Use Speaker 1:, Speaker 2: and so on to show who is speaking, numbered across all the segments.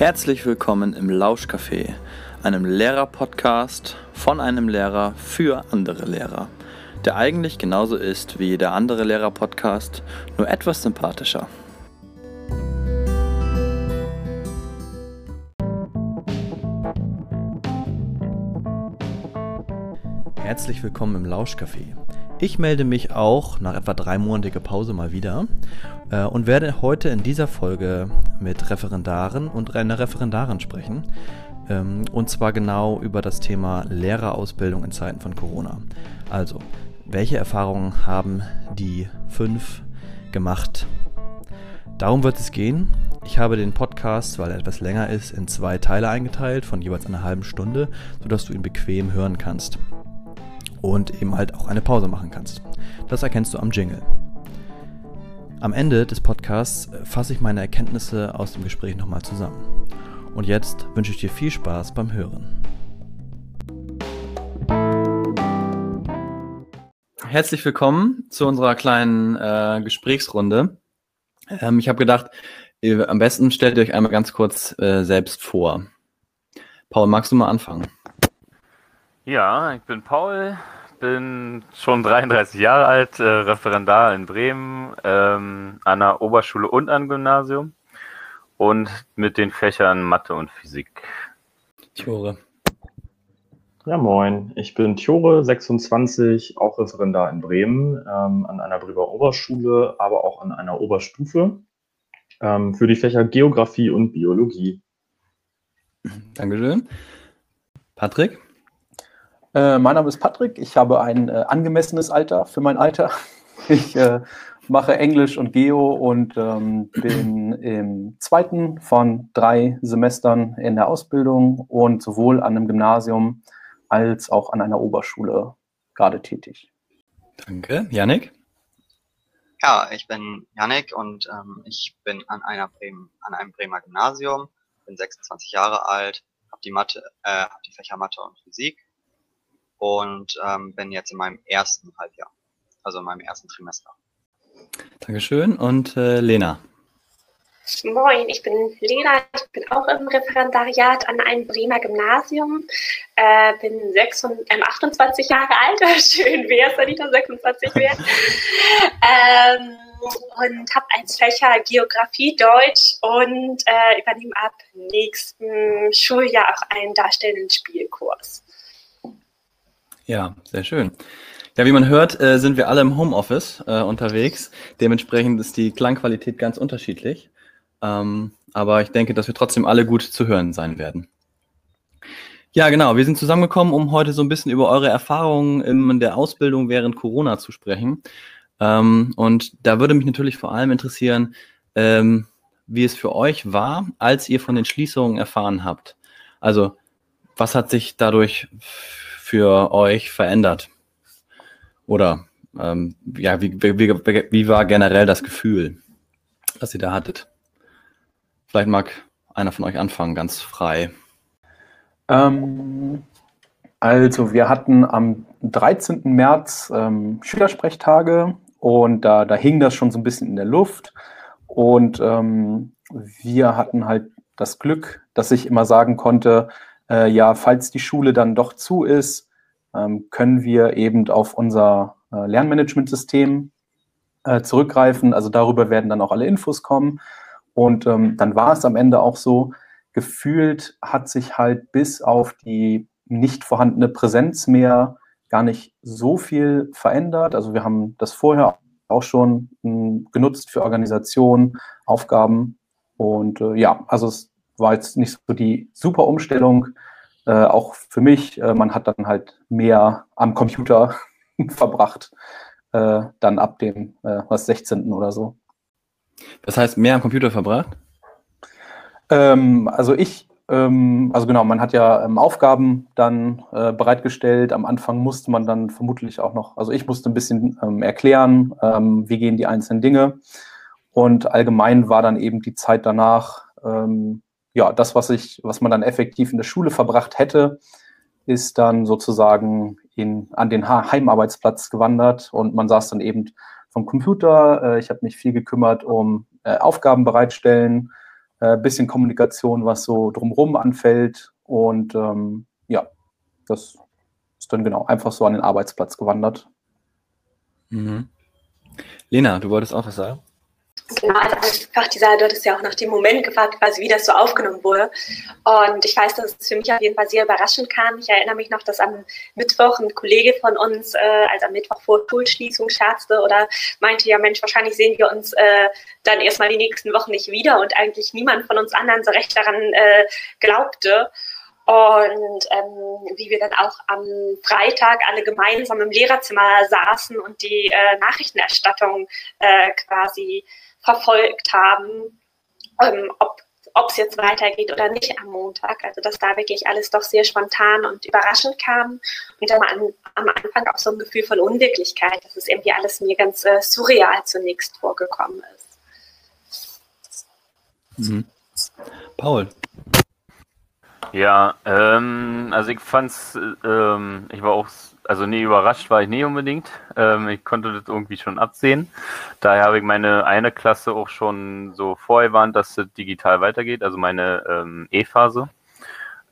Speaker 1: Herzlich willkommen im Lauschcafé, einem Lehrer-Podcast von einem Lehrer für andere Lehrer, der eigentlich genauso ist wie jeder andere Lehrer-Podcast, nur etwas sympathischer. Herzlich willkommen im Lauschcafé. Ich melde mich auch nach etwa dreimonatiger Pause mal wieder äh, und werde heute in dieser Folge mit Referendaren und einer Referendarin sprechen. Ähm, und zwar genau über das Thema Lehrerausbildung in Zeiten von Corona. Also, welche Erfahrungen haben die fünf gemacht? Darum wird es gehen. Ich habe den Podcast, weil er etwas länger ist, in zwei Teile eingeteilt, von jeweils einer halben Stunde, sodass du ihn bequem hören kannst und eben halt auch eine Pause machen kannst. Das erkennst du am Jingle. Am Ende des Podcasts fasse ich meine Erkenntnisse aus dem Gespräch nochmal zusammen. Und jetzt wünsche ich dir viel Spaß beim Hören. Herzlich willkommen zu unserer kleinen äh, Gesprächsrunde. Ähm, ich habe gedacht, ihr, am besten stellt ihr euch einmal ganz kurz äh, selbst vor. Paul, magst du mal anfangen?
Speaker 2: Ja, ich bin Paul, bin schon 33 Jahre alt, äh, Referendar in Bremen, ähm, an der Oberschule und am Gymnasium und mit den Fächern Mathe und Physik.
Speaker 3: Tjore. Ja, moin. Ich bin Tjore, 26, auch Referendar in Bremen, ähm, an einer Bremer Oberschule, aber auch an einer Oberstufe ähm, für die Fächer Geografie und Biologie.
Speaker 1: Dankeschön. Patrick?
Speaker 4: Äh, mein Name ist Patrick. Ich habe ein äh, angemessenes Alter für mein Alter. Ich äh, mache Englisch und Geo und ähm, bin im zweiten von drei Semestern in der Ausbildung und sowohl an einem Gymnasium als auch an einer Oberschule gerade tätig.
Speaker 1: Danke. Yannick?
Speaker 5: Ja, ich bin Yannick und ähm, ich bin an, einer Bremen, an einem Bremer Gymnasium, bin 26 Jahre alt, habe die, Mathe, äh, hab die Fächer Mathe und Physik und ähm, bin jetzt in meinem ersten Halbjahr, also in meinem ersten Trimester.
Speaker 1: Dankeschön. Und äh, Lena?
Speaker 6: Moin, ich bin Lena, ich bin auch im Referendariat an einem Bremer Gymnasium, äh, bin 26, äh, 28 Jahre alt, schön wäre es, wenn ich da 26 wäre, ähm, und habe als Fächer Geografie, Deutsch und äh, übernehme ab nächsten Schuljahr auch einen darstellenden Spielkurs.
Speaker 1: Ja, sehr schön. Ja, wie man hört, äh, sind wir alle im Homeoffice äh, unterwegs. Dementsprechend ist die Klangqualität ganz unterschiedlich. Ähm, aber ich denke, dass wir trotzdem alle gut zu hören sein werden. Ja, genau. Wir sind zusammengekommen, um heute so ein bisschen über eure Erfahrungen in der Ausbildung während Corona zu sprechen. Ähm, und da würde mich natürlich vor allem interessieren, ähm, wie es für euch war, als ihr von den Schließungen erfahren habt. Also, was hat sich dadurch für euch verändert? Oder ähm, ja, wie, wie, wie war generell das Gefühl, das ihr da hattet? Vielleicht mag einer von euch anfangen, ganz frei.
Speaker 4: Ähm, also wir hatten am 13. März ähm, Schülersprechtage und da, da hing das schon so ein bisschen in der Luft. Und ähm, wir hatten halt das Glück, dass ich immer sagen konnte, äh, ja, falls die Schule dann doch zu ist, ähm, können wir eben auf unser äh, Lernmanagementsystem äh, zurückgreifen. Also darüber werden dann auch alle Infos kommen. Und ähm, dann war es am Ende auch so, gefühlt hat sich halt bis auf die nicht vorhandene Präsenz mehr gar nicht so viel verändert. Also wir haben das vorher auch schon hm, genutzt für Organisationen, Aufgaben. Und äh, ja, also es war jetzt nicht so die super Umstellung, äh, auch für mich. Äh, man hat dann halt mehr am Computer verbracht, äh, dann ab dem äh, was 16. oder so.
Speaker 1: Das heißt, mehr am Computer verbracht?
Speaker 4: Ähm, also ich, ähm, also genau, man hat ja ähm, Aufgaben dann äh, bereitgestellt. Am Anfang musste man dann vermutlich auch noch, also ich musste ein bisschen ähm, erklären, ähm, wie gehen die einzelnen Dinge. Und allgemein war dann eben die Zeit danach ähm, ja, das, was ich, was man dann effektiv in der Schule verbracht hätte, ist dann sozusagen in, an den Heimarbeitsplatz gewandert und man saß dann eben vom Computer. Äh, ich habe mich viel gekümmert um äh, Aufgaben bereitstellen, äh, bisschen Kommunikation, was so drumherum anfällt. Und ähm, ja, das ist dann genau einfach so an den Arbeitsplatz gewandert.
Speaker 1: Mhm. Lena, du wolltest auch was sagen?
Speaker 6: Genau, also einfach dieser, du hattest ja auch nach dem Moment gefragt, quasi wie das so aufgenommen wurde. Und ich weiß, dass es für mich auf jeden Fall sehr überraschend kam. Ich erinnere mich noch, dass am Mittwoch ein Kollege von uns, äh, also am Mittwoch vor Schulschließung, scherzte oder meinte, ja Mensch, wahrscheinlich sehen wir uns äh, dann erstmal die nächsten Wochen nicht wieder und eigentlich niemand von uns anderen so recht daran äh, glaubte. Und ähm, wie wir dann auch am Freitag alle gemeinsam im Lehrerzimmer saßen und die äh, Nachrichtenerstattung äh, quasi verfolgt haben, ähm, ob es jetzt weitergeht oder nicht am Montag. Also dass da wirklich alles doch sehr spontan und überraschend kam und dann am, am Anfang auch so ein Gefühl von Unwirklichkeit, dass es irgendwie alles mir ganz äh, surreal zunächst vorgekommen ist.
Speaker 1: Mhm. Paul.
Speaker 2: Ja, ähm, also ich fand's, ähm, ich war auch also nee, überrascht war ich nie unbedingt. Ähm, ich konnte das irgendwie schon absehen. Daher habe ich meine eine Klasse auch schon so vorgewarnt, dass es digital weitergeht, also meine ähm, E-Phase.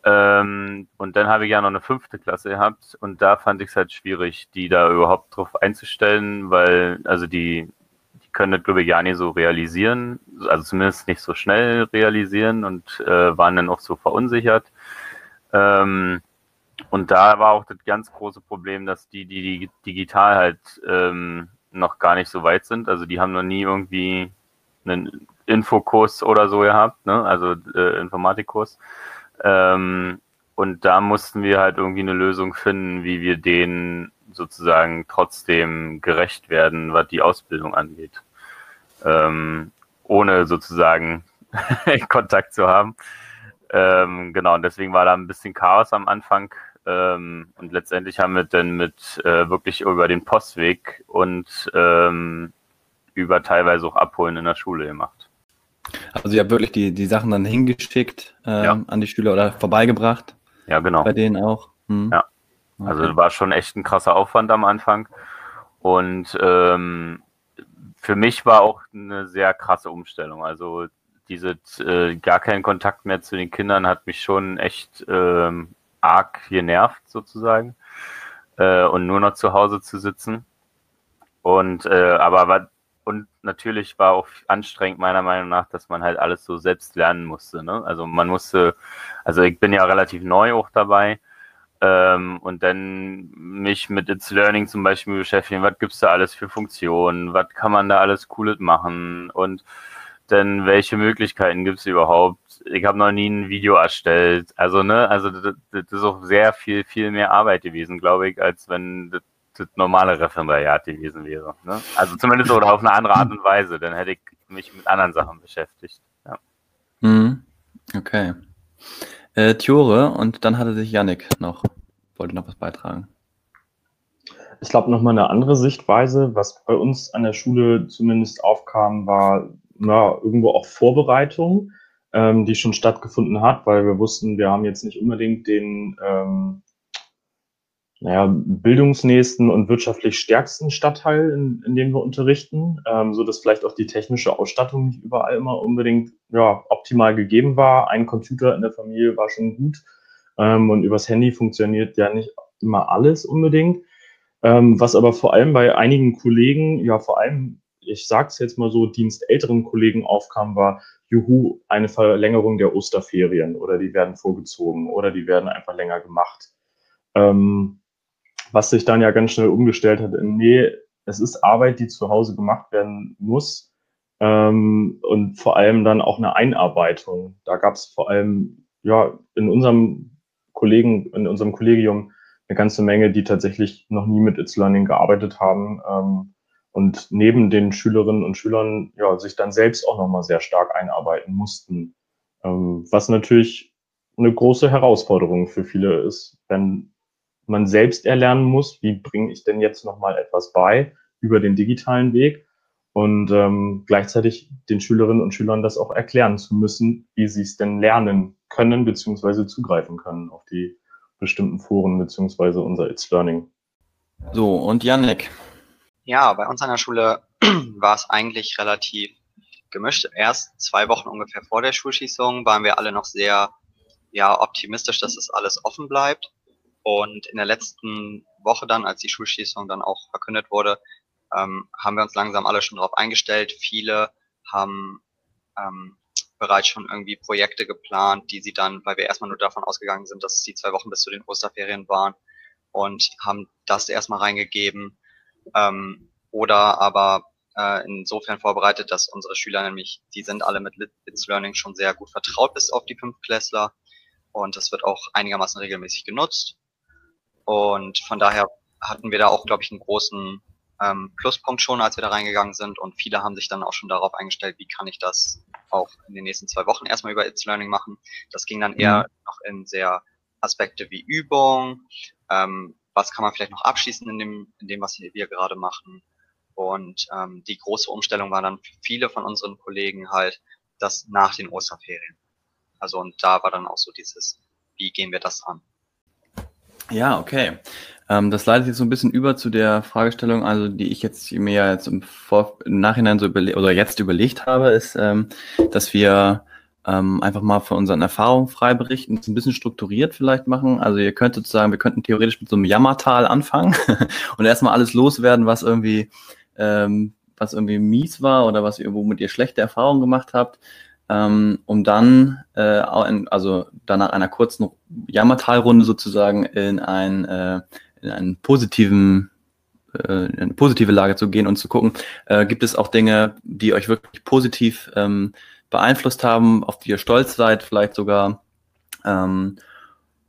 Speaker 2: Ähm, und dann habe ich ja noch eine fünfte Klasse gehabt und da fand ich es halt schwierig, die da überhaupt drauf einzustellen, weil, also die, die können das, glaube ich, ja nicht so realisieren, also zumindest nicht so schnell realisieren und äh, waren dann auch so verunsichert. Ähm, und da war auch das ganz große Problem, dass die, die, die digital halt ähm, noch gar nicht so weit sind. Also die haben noch nie irgendwie einen Infokurs oder so gehabt, ne? also äh, Informatikkurs. Ähm, und da mussten wir halt irgendwie eine Lösung finden, wie wir denen sozusagen trotzdem gerecht werden, was die Ausbildung angeht. Ähm, ohne sozusagen Kontakt zu haben. Ähm, genau, und deswegen war da ein bisschen Chaos am Anfang. Ähm, und letztendlich haben wir dann mit äh, wirklich über den Postweg und ähm, über teilweise auch Abholen in der Schule gemacht.
Speaker 1: Also ihr habt wirklich die, die Sachen dann hingeschickt ähm, ja. an die Schüler oder vorbeigebracht?
Speaker 2: Ja, genau.
Speaker 1: Bei denen auch?
Speaker 2: Hm. Ja. Also okay. war schon echt ein krasser Aufwand am Anfang. Und ähm, für mich war auch eine sehr krasse Umstellung. Also diese äh, gar keinen Kontakt mehr zu den Kindern hat mich schon echt ähm, arg genervt sozusagen äh, und nur noch zu Hause zu sitzen. Und äh, aber war, und natürlich war auch anstrengend meiner Meinung nach, dass man halt alles so selbst lernen musste. Ne? Also man musste, also ich bin ja relativ neu auch dabei. Ähm, und dann mich mit It's Learning zum Beispiel beschäftigen, was gibt's da alles für Funktionen, was kann man da alles Cooles machen und denn welche Möglichkeiten gibt es überhaupt? Ich habe noch nie ein Video erstellt. Also, ne, also das, das, ist auch sehr viel, viel mehr Arbeit gewesen, glaube ich, als wenn das, das normale Referendariat gewesen wäre. Ne? Also zumindest oder auf eine andere Art und Weise. Dann hätte ich mich mit anderen Sachen beschäftigt. Ja.
Speaker 1: Mhm. Okay. Äh, Tjore und dann hatte sich Yannick noch, wollte noch was beitragen.
Speaker 3: Ich glaube, nochmal eine andere Sichtweise, was bei uns an der Schule zumindest aufkam, war ja, irgendwo auch Vorbereitung, ähm, die schon stattgefunden hat, weil wir wussten, wir haben jetzt nicht unbedingt den ähm, naja, bildungsnächsten und wirtschaftlich stärksten Stadtteil, in, in dem wir unterrichten, ähm, so dass vielleicht auch die technische Ausstattung nicht überall immer unbedingt ja, optimal gegeben war. Ein Computer in der Familie war schon gut ähm, und übers Handy funktioniert ja nicht immer alles unbedingt. Ähm, was aber vor allem bei einigen Kollegen, ja vor allem ich sage es jetzt mal so, dienstälteren Kollegen aufkam, war, juhu, eine Verlängerung der Osterferien oder die werden vorgezogen oder die werden einfach länger gemacht. Ähm, was sich dann ja ganz schnell umgestellt hat in, nee, es ist Arbeit, die zu Hause gemacht werden muss ähm, und vor allem dann auch eine Einarbeitung. Da gab es vor allem ja in unserem Kollegen, in unserem Kollegium eine ganze Menge, die tatsächlich noch nie mit It's Learning gearbeitet haben. Ähm, und neben den Schülerinnen und Schülern ja, sich dann selbst auch nochmal sehr stark einarbeiten mussten. Ähm, was natürlich eine große Herausforderung für viele ist, wenn man selbst erlernen muss, wie bringe ich denn jetzt nochmal etwas bei über den digitalen Weg und ähm, gleichzeitig den Schülerinnen und Schülern das auch erklären zu müssen, wie sie es denn lernen können beziehungsweise zugreifen können auf die bestimmten Foren beziehungsweise unser It's Learning.
Speaker 1: So, und Janek,
Speaker 5: ja, bei uns an der Schule war es eigentlich relativ gemischt. Erst zwei Wochen ungefähr vor der Schulschließung waren wir alle noch sehr ja, optimistisch, dass es alles offen bleibt. Und in der letzten Woche dann, als die Schulschließung dann auch verkündet wurde, ähm, haben wir uns langsam alle schon darauf eingestellt. Viele haben ähm, bereits schon irgendwie Projekte geplant, die sie dann, weil wir erstmal nur davon ausgegangen sind, dass es die zwei Wochen bis zu den Osterferien waren und haben das erstmal reingegeben. Ähm, oder aber äh, insofern vorbereitet, dass unsere Schüler nämlich, die sind alle mit Bits Learning schon sehr gut vertraut bis auf die Fünftklässler und das wird auch einigermaßen regelmäßig genutzt. Und von daher hatten wir da auch, glaube ich, einen großen ähm, Pluspunkt schon, als wir da reingegangen sind. Und viele haben sich dann auch schon darauf eingestellt, wie kann ich das auch in den nächsten zwei Wochen erstmal über It's Learning machen. Das ging dann eher mhm. noch in sehr Aspekte wie Übung, ähm, was kann man vielleicht noch abschließen in dem, in dem was wir gerade machen. Und ähm, die große Umstellung war dann für viele von unseren Kollegen halt das nach den Osterferien. Also und da war dann auch so dieses, wie gehen wir das an?
Speaker 1: Ja, okay. Ähm, das leitet jetzt so ein bisschen über zu der Fragestellung, also die ich jetzt mir ja jetzt im, Vor im Nachhinein so überlegt oder jetzt überlegt habe, ist, ähm, dass wir ähm, einfach mal von unseren Erfahrungen frei berichten, das ein bisschen strukturiert vielleicht machen. Also ihr könnt sozusagen, wir könnten theoretisch mit so einem Jammertal anfangen und erstmal alles loswerden, was irgendwie, ähm, was irgendwie mies war oder was ihr, womit ihr schlechte Erfahrungen gemacht habt ähm, um dann, äh, also dann nach einer kurzen Jammertalrunde sozusagen in, ein, äh, in einen positiven äh, in eine positive Lage zu gehen und zu gucken, gibt es auch Dinge, die euch wirklich positiv ähm, beeinflusst haben, auf die ihr stolz seid, vielleicht sogar. Ähm,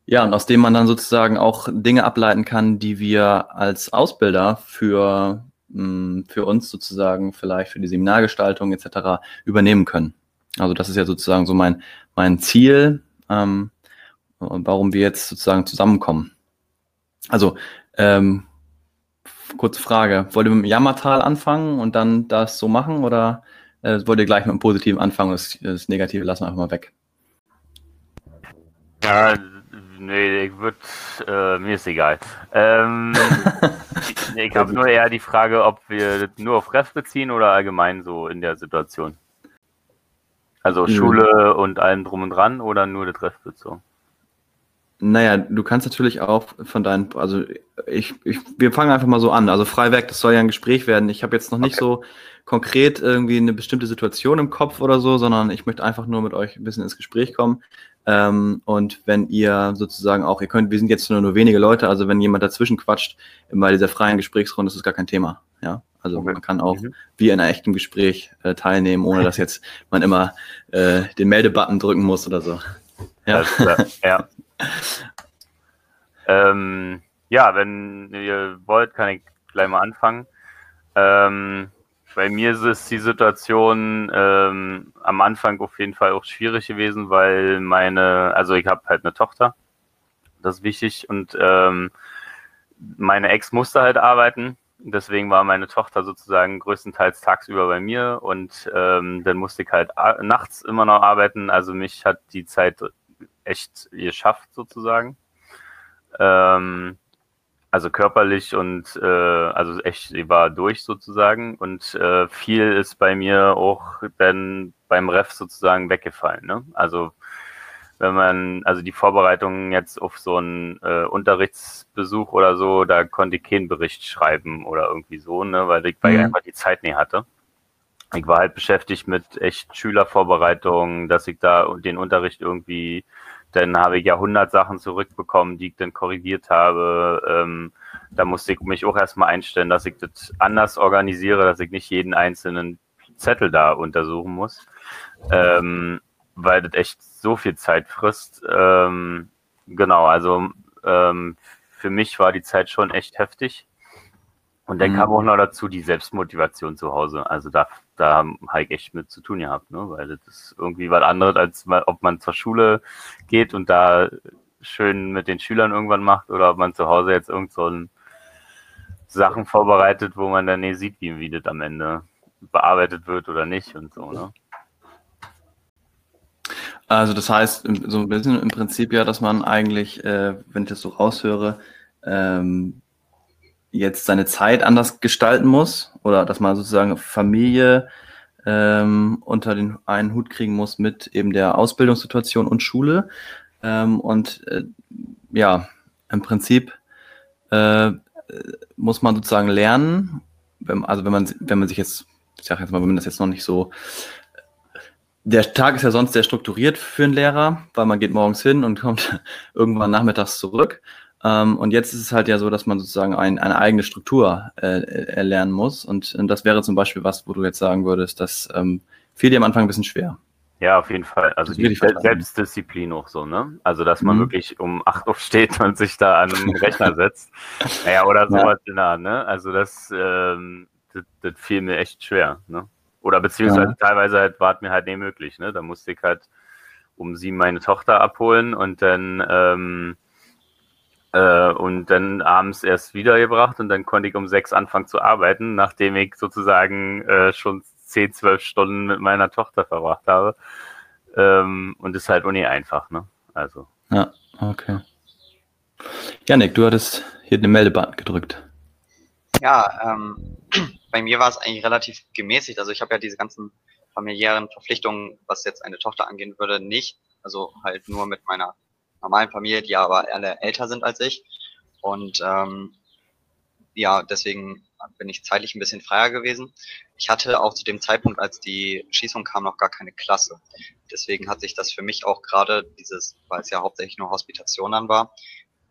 Speaker 1: ja, und aus dem man dann sozusagen auch Dinge ableiten kann, die wir als Ausbilder für, mh, hm, für uns sozusagen, vielleicht für die Seminargestaltung etc. übernehmen können. Also das ist ja sozusagen so mein, mein Ziel, ähm, warum wir jetzt sozusagen zusammenkommen. Also, ähm, kurze Frage, wollt ihr mit dem Jammertal anfangen und dann das so machen oder äh, wollt ihr gleich mit dem Positiven anfangen das, das Negative lassen wir einfach mal weg?
Speaker 2: Ja, nee, ich würde, äh, mir ist egal. Ähm, ich ich habe nur eher die Frage, ob wir das nur auf Ref beziehen oder allgemein so in der Situation. Also mhm. Schule und allem drum und dran oder nur der Treffbezogen?
Speaker 1: Naja, du kannst natürlich auch von deinen, also ich, ich, wir fangen einfach mal so an. Also frei weg, das soll ja ein Gespräch werden. Ich habe jetzt noch nicht okay. so konkret irgendwie eine bestimmte Situation im Kopf oder so, sondern ich möchte einfach nur mit euch ein bisschen ins Gespräch kommen. Ähm, und wenn ihr sozusagen auch, ihr könnt, wir sind jetzt nur, nur wenige Leute, also wenn jemand dazwischen quatscht bei dieser freien Gesprächsrunde, ist das gar kein Thema. Ja, also okay. man kann auch mhm. wie in einem echten Gespräch äh, teilnehmen, ohne dass jetzt man immer äh, den Meldebutton drücken muss oder so.
Speaker 2: Ja. ja. Ähm, ja, wenn ihr wollt, kann ich gleich mal anfangen. Ähm, bei mir ist die Situation ähm, am Anfang auf jeden Fall auch schwierig gewesen, weil meine, also ich habe halt eine Tochter, das ist wichtig und ähm, meine Ex musste halt arbeiten Deswegen war meine Tochter sozusagen größtenteils tagsüber bei mir und ähm, dann musste ich halt nachts immer noch arbeiten. Also mich hat die Zeit echt geschafft sozusagen. Ähm, also körperlich und äh, also echt, sie war durch sozusagen und äh, viel ist bei mir auch dann beim Ref sozusagen weggefallen. Ne? Also wenn man, also die Vorbereitung jetzt auf so einen äh, Unterrichtsbesuch oder so, da konnte ich keinen Bericht schreiben oder irgendwie so, ne, weil ich, weil mhm. einfach die Zeit nie hatte. Ich war halt beschäftigt mit echt Schülervorbereitung, dass ich da den Unterricht irgendwie, dann habe ich ja 100 Sachen zurückbekommen, die ich dann korrigiert habe. Ähm, da musste ich mich auch erstmal einstellen, dass ich das anders organisiere, dass ich nicht jeden einzelnen Zettel da untersuchen muss. Ähm, weil das echt so viel Zeit frisst. Ähm, genau, also ähm, für mich war die Zeit schon echt heftig. Und dann mhm. kam auch noch dazu die Selbstmotivation zu Hause. Also da, da habe ich echt mit zu tun gehabt, ne? weil das ist irgendwie was anderes, als mal, ob man zur Schule geht und da schön mit den Schülern irgendwann macht oder ob man zu Hause jetzt irgend so ein Sachen vorbereitet, wo man dann nie sieht, wie, wie das am Ende bearbeitet wird oder nicht und so. Ne?
Speaker 1: Also das heißt so ein bisschen im Prinzip ja, dass man eigentlich, äh, wenn ich das so raushöre, ähm, jetzt seine Zeit anders gestalten muss oder dass man sozusagen Familie ähm, unter den einen Hut kriegen muss mit eben der Ausbildungssituation und Schule. Ähm, und äh, ja, im Prinzip äh, muss man sozusagen lernen, wenn, also wenn man, wenn man sich jetzt, ich sag jetzt mal, wenn man das jetzt noch nicht so der Tag ist ja sonst sehr strukturiert für einen Lehrer, weil man geht morgens hin und kommt irgendwann nachmittags zurück. Ähm, und jetzt ist es halt ja so, dass man sozusagen ein, eine eigene Struktur äh, erlernen muss. Und, und, das wäre zum Beispiel was, wo du jetzt sagen würdest, das ähm, fiel dir am Anfang ein bisschen schwer.
Speaker 2: Ja, auf jeden Fall. Also die Selbstdisziplin auch so, ne? Also, dass man mhm. wirklich um acht aufsteht und sich da an den Rechner setzt. naja, oder sowas ja. in der ne? Also das, ähm, das, das fiel mir echt schwer, ne? Oder beziehungsweise ja. teilweise halt, war es mir halt nicht möglich, ne? Da musste ich halt um sieben meine Tochter abholen und dann ähm, äh, und dann abends erst wiedergebracht und dann konnte ich um sechs anfangen zu arbeiten, nachdem ich sozusagen äh, schon zehn, zwölf Stunden mit meiner Tochter verbracht habe. Ähm, und ist halt nicht einfach, ne? Also.
Speaker 1: Ja, okay. Janik, du hattest hier den Meldebutton gedrückt.
Speaker 5: Ja, ähm, bei mir war es eigentlich relativ gemäßigt. Also ich habe ja diese ganzen familiären Verpflichtungen, was jetzt eine Tochter angehen würde, nicht. Also halt nur mit meiner normalen Familie, die aber alle älter sind als ich. Und ähm, ja, deswegen bin ich zeitlich ein bisschen freier gewesen. Ich hatte auch zu dem Zeitpunkt, als die Schießung kam, noch gar keine Klasse. Deswegen hat sich das für mich auch gerade dieses, weil es ja hauptsächlich nur Hospitation dann war,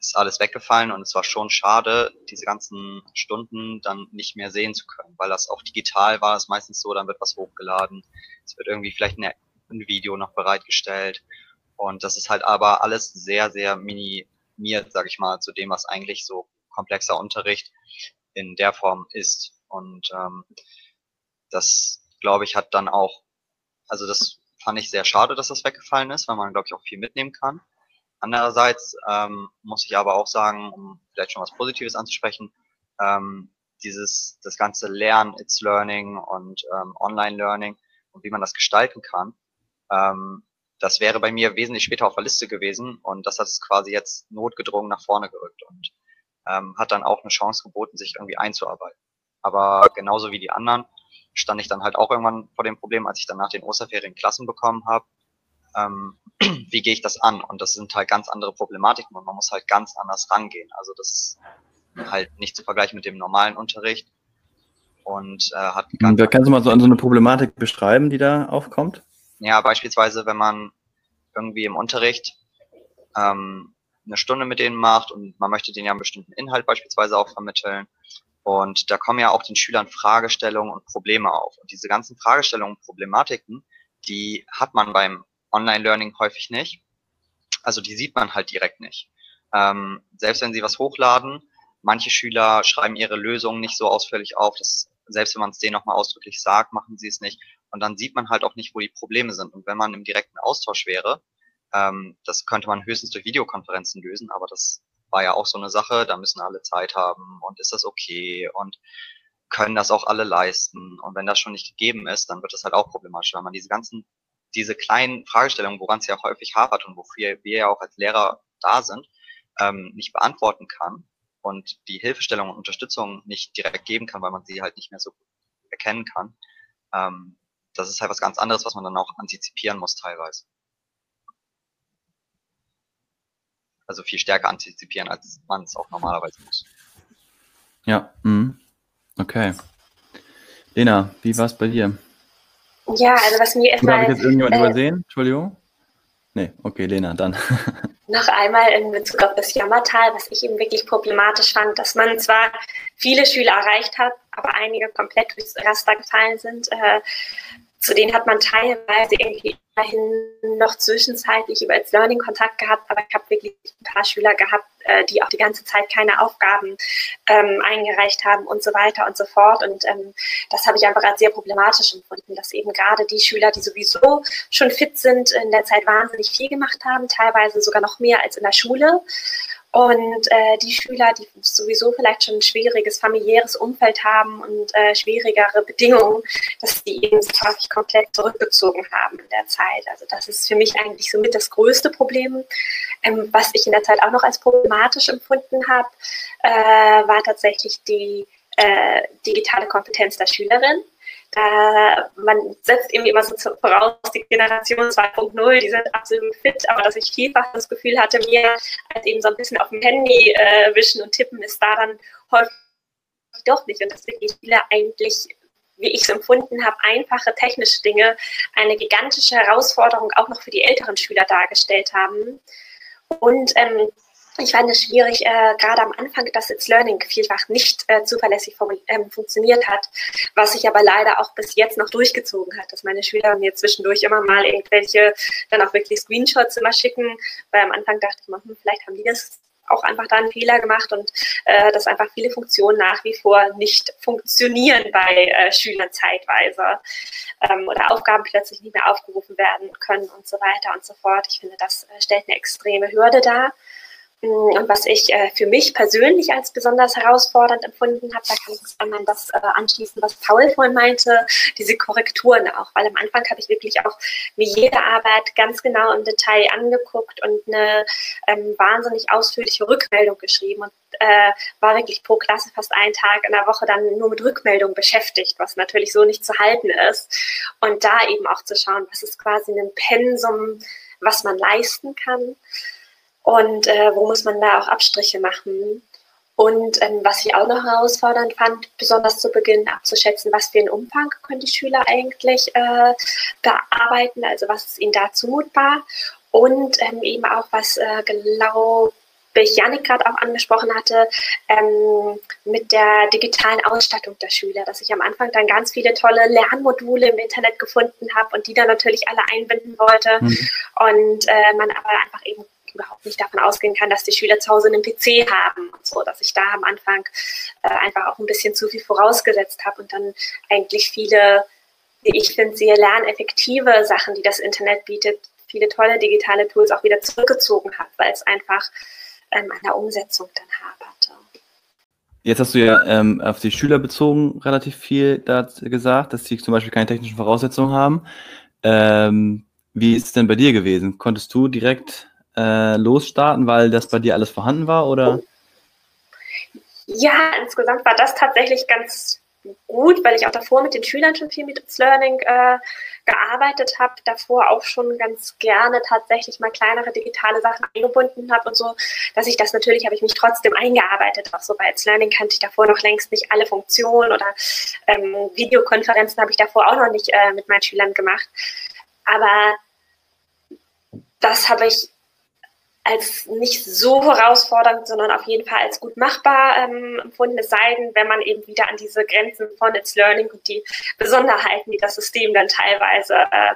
Speaker 5: ist alles weggefallen und es war schon schade, diese ganzen Stunden dann nicht mehr sehen zu können, weil das auch digital war, es meistens so, dann wird was hochgeladen, es wird irgendwie vielleicht ein Video noch bereitgestellt und das ist halt aber alles sehr, sehr minimiert, sage ich mal, zu dem, was eigentlich so komplexer Unterricht in der Form ist. Und ähm, das, glaube ich, hat dann auch, also das fand ich sehr schade, dass das weggefallen ist, weil man, glaube ich, auch viel mitnehmen kann. Andererseits ähm, muss ich aber auch sagen, um vielleicht schon was Positives anzusprechen, ähm, dieses, das ganze Lernen, It's Learning und ähm, Online-Learning und wie man das gestalten kann, ähm, das wäre bei mir wesentlich später auf der Liste gewesen und das hat es quasi jetzt notgedrungen nach vorne gerückt und ähm, hat dann auch eine Chance geboten, sich irgendwie einzuarbeiten. Aber genauso wie die anderen stand ich dann halt auch irgendwann vor dem Problem, als ich dann nach den Osterferien Klassen bekommen habe, ähm, wie gehe ich das an? Und das sind halt ganz andere Problematiken und man muss halt ganz anders rangehen. Also das ist halt nicht zu vergleichen mit dem normalen Unterricht. Und äh, hat
Speaker 1: ganz Kannst du mal so, so eine Problematik beschreiben, die da aufkommt?
Speaker 5: Ja, beispielsweise, wenn man irgendwie im Unterricht ähm, eine Stunde mit denen macht und man möchte denen ja einen bestimmten Inhalt beispielsweise auch vermitteln. Und da kommen ja auch den Schülern Fragestellungen und Probleme auf. Und diese ganzen Fragestellungen und Problematiken, die hat man beim Online-Learning häufig nicht. Also die sieht man halt direkt nicht. Ähm, selbst wenn sie was hochladen, manche Schüler schreiben ihre Lösungen nicht so ausführlich auf. dass selbst wenn man es denen nochmal ausdrücklich sagt, machen sie es nicht. Und dann sieht man halt auch nicht, wo die Probleme sind. Und wenn man im direkten Austausch wäre, ähm, das könnte man höchstens durch Videokonferenzen lösen, aber das war ja auch so eine Sache, da müssen alle Zeit haben und ist das okay und können das auch alle leisten. Und wenn das schon nicht gegeben ist, dann wird das halt auch problematisch, weil man diese ganzen, diese kleinen Fragestellungen, woran es ja häufig hapert und wofür wir ja auch als Lehrer da sind, ähm, nicht beantworten kann und die Hilfestellung und Unterstützung nicht direkt geben kann, weil man sie halt nicht mehr so erkennen kann. Ähm, das ist halt was ganz anderes, was man dann auch antizipieren muss teilweise. Also viel stärker antizipieren, als man es auch normalerweise muss.
Speaker 1: Ja, mh. okay. Lena, wie war es bei dir?
Speaker 6: Ja, also was mir erstmal.
Speaker 1: Habe ich jetzt irgendjemand äh, übersehen? Entschuldigung? Nee, okay, Lena, dann.
Speaker 6: Noch einmal in Bezug auf das Jammertal, was ich eben wirklich problematisch fand, dass man zwar viele Schüler erreicht hat, aber einige komplett durchs Raster gefallen sind. Äh, zu denen hat man teilweise irgendwie immerhin noch zwischenzeitlich über als Learning Kontakt gehabt, aber ich habe wirklich ein paar Schüler gehabt, äh, die auch die ganze Zeit keine Aufgaben ähm, eingereicht haben und so weiter und so fort. Und ähm, das habe ich einfach als sehr problematisch empfunden, dass eben gerade die Schüler, die sowieso schon fit sind, in der Zeit wahnsinnig viel gemacht haben, teilweise sogar noch mehr als in der Schule. Und äh, die Schüler, die sowieso vielleicht schon ein schwieriges familiäres Umfeld haben und äh, schwierigere Bedingungen, dass die eben sich häufig komplett zurückgezogen haben in der Zeit. Also das ist für mich eigentlich somit das größte Problem. Ähm, was ich in der Zeit auch noch als problematisch empfunden habe, äh, war tatsächlich die äh, digitale Kompetenz der Schülerin äh, man setzt irgendwie immer so voraus, die Generation 2.0, die sind absolut fit, aber dass ich vielfach das Gefühl hatte, mir als eben so ein bisschen auf dem Handy äh, wischen und tippen ist da dann häufig doch nicht und dass wirklich viele eigentlich wie ich es empfunden habe, einfache technische Dinge eine gigantische Herausforderung auch noch für die älteren Schüler dargestellt haben. Und ähm, ich fand es schwierig, äh, gerade am Anfang, dass It's Learning vielfach nicht äh, zuverlässig ähm, funktioniert hat, was sich aber leider auch bis jetzt noch durchgezogen hat, dass meine Schüler mir zwischendurch immer mal irgendwelche dann auch wirklich Screenshots immer schicken, weil am Anfang dachte ich mal, hm, vielleicht haben die das auch einfach da einen Fehler gemacht und äh, dass einfach viele Funktionen nach wie vor nicht funktionieren bei äh, Schülern zeitweise ähm, oder Aufgaben plötzlich nicht mehr aufgerufen werden können und so weiter und so fort. Ich finde, das äh, stellt eine extreme Hürde dar. Mm, und was ich äh, für mich persönlich als besonders herausfordernd empfunden habe, da kann ich an das äh, anschließen, was Paul vorhin meinte, diese Korrekturen auch, weil am Anfang habe ich wirklich auch mir jede Arbeit ganz genau im Detail angeguckt und eine ähm, wahnsinnig ausführliche Rückmeldung geschrieben und äh, war wirklich pro Klasse fast einen Tag in der Woche dann nur mit Rückmeldung beschäftigt, was natürlich so nicht zu halten ist. Und da eben auch zu schauen, was ist quasi ein Pensum, was man leisten kann und äh, wo muss man da auch Abstriche machen. Und ähm, was ich auch noch herausfordernd fand, besonders zu Beginn abzuschätzen, was für einen Umfang können die Schüler eigentlich äh, bearbeiten, also was ist ihnen da zumutbar und ähm, eben auch, was äh, glaube ich Janik gerade auch angesprochen hatte, ähm, mit der digitalen Ausstattung der Schüler, dass ich am Anfang dann ganz viele tolle Lernmodule im Internet gefunden habe und die dann natürlich alle einbinden wollte mhm. und äh, man aber einfach eben überhaupt nicht davon ausgehen kann, dass die Schüler zu Hause einen PC haben und so, dass ich da am Anfang äh, einfach auch ein bisschen zu viel vorausgesetzt habe und dann eigentlich viele, wie ich finde, sehr lerneffektive Sachen, die das Internet bietet, viele tolle digitale Tools auch wieder zurückgezogen habe, weil es einfach ähm, an der Umsetzung dann haperte.
Speaker 1: Jetzt hast du ja ähm, auf die Schüler bezogen relativ viel gesagt, dass sie zum Beispiel keine technischen Voraussetzungen haben. Ähm, wie ist es denn bei dir gewesen? Konntest du direkt äh, losstarten, weil das bei dir alles vorhanden war, oder?
Speaker 6: Ja, insgesamt war das tatsächlich ganz gut, weil ich auch davor mit den Schülern schon viel mit Learning äh, gearbeitet habe, davor auch schon ganz gerne tatsächlich mal kleinere digitale Sachen eingebunden habe und so, dass ich das natürlich, habe ich mich trotzdem eingearbeitet. Auch so bei It's Learning kannte ich davor noch längst nicht alle Funktionen oder ähm, Videokonferenzen habe ich davor auch noch nicht äh, mit meinen Schülern gemacht. Aber das habe ich als nicht so herausfordernd, sondern auf jeden Fall als gut machbar ähm, empfunden. Es sei denn, wenn man eben wieder an diese Grenzen von It's Learning und die Besonderheiten, die das System dann teilweise äh,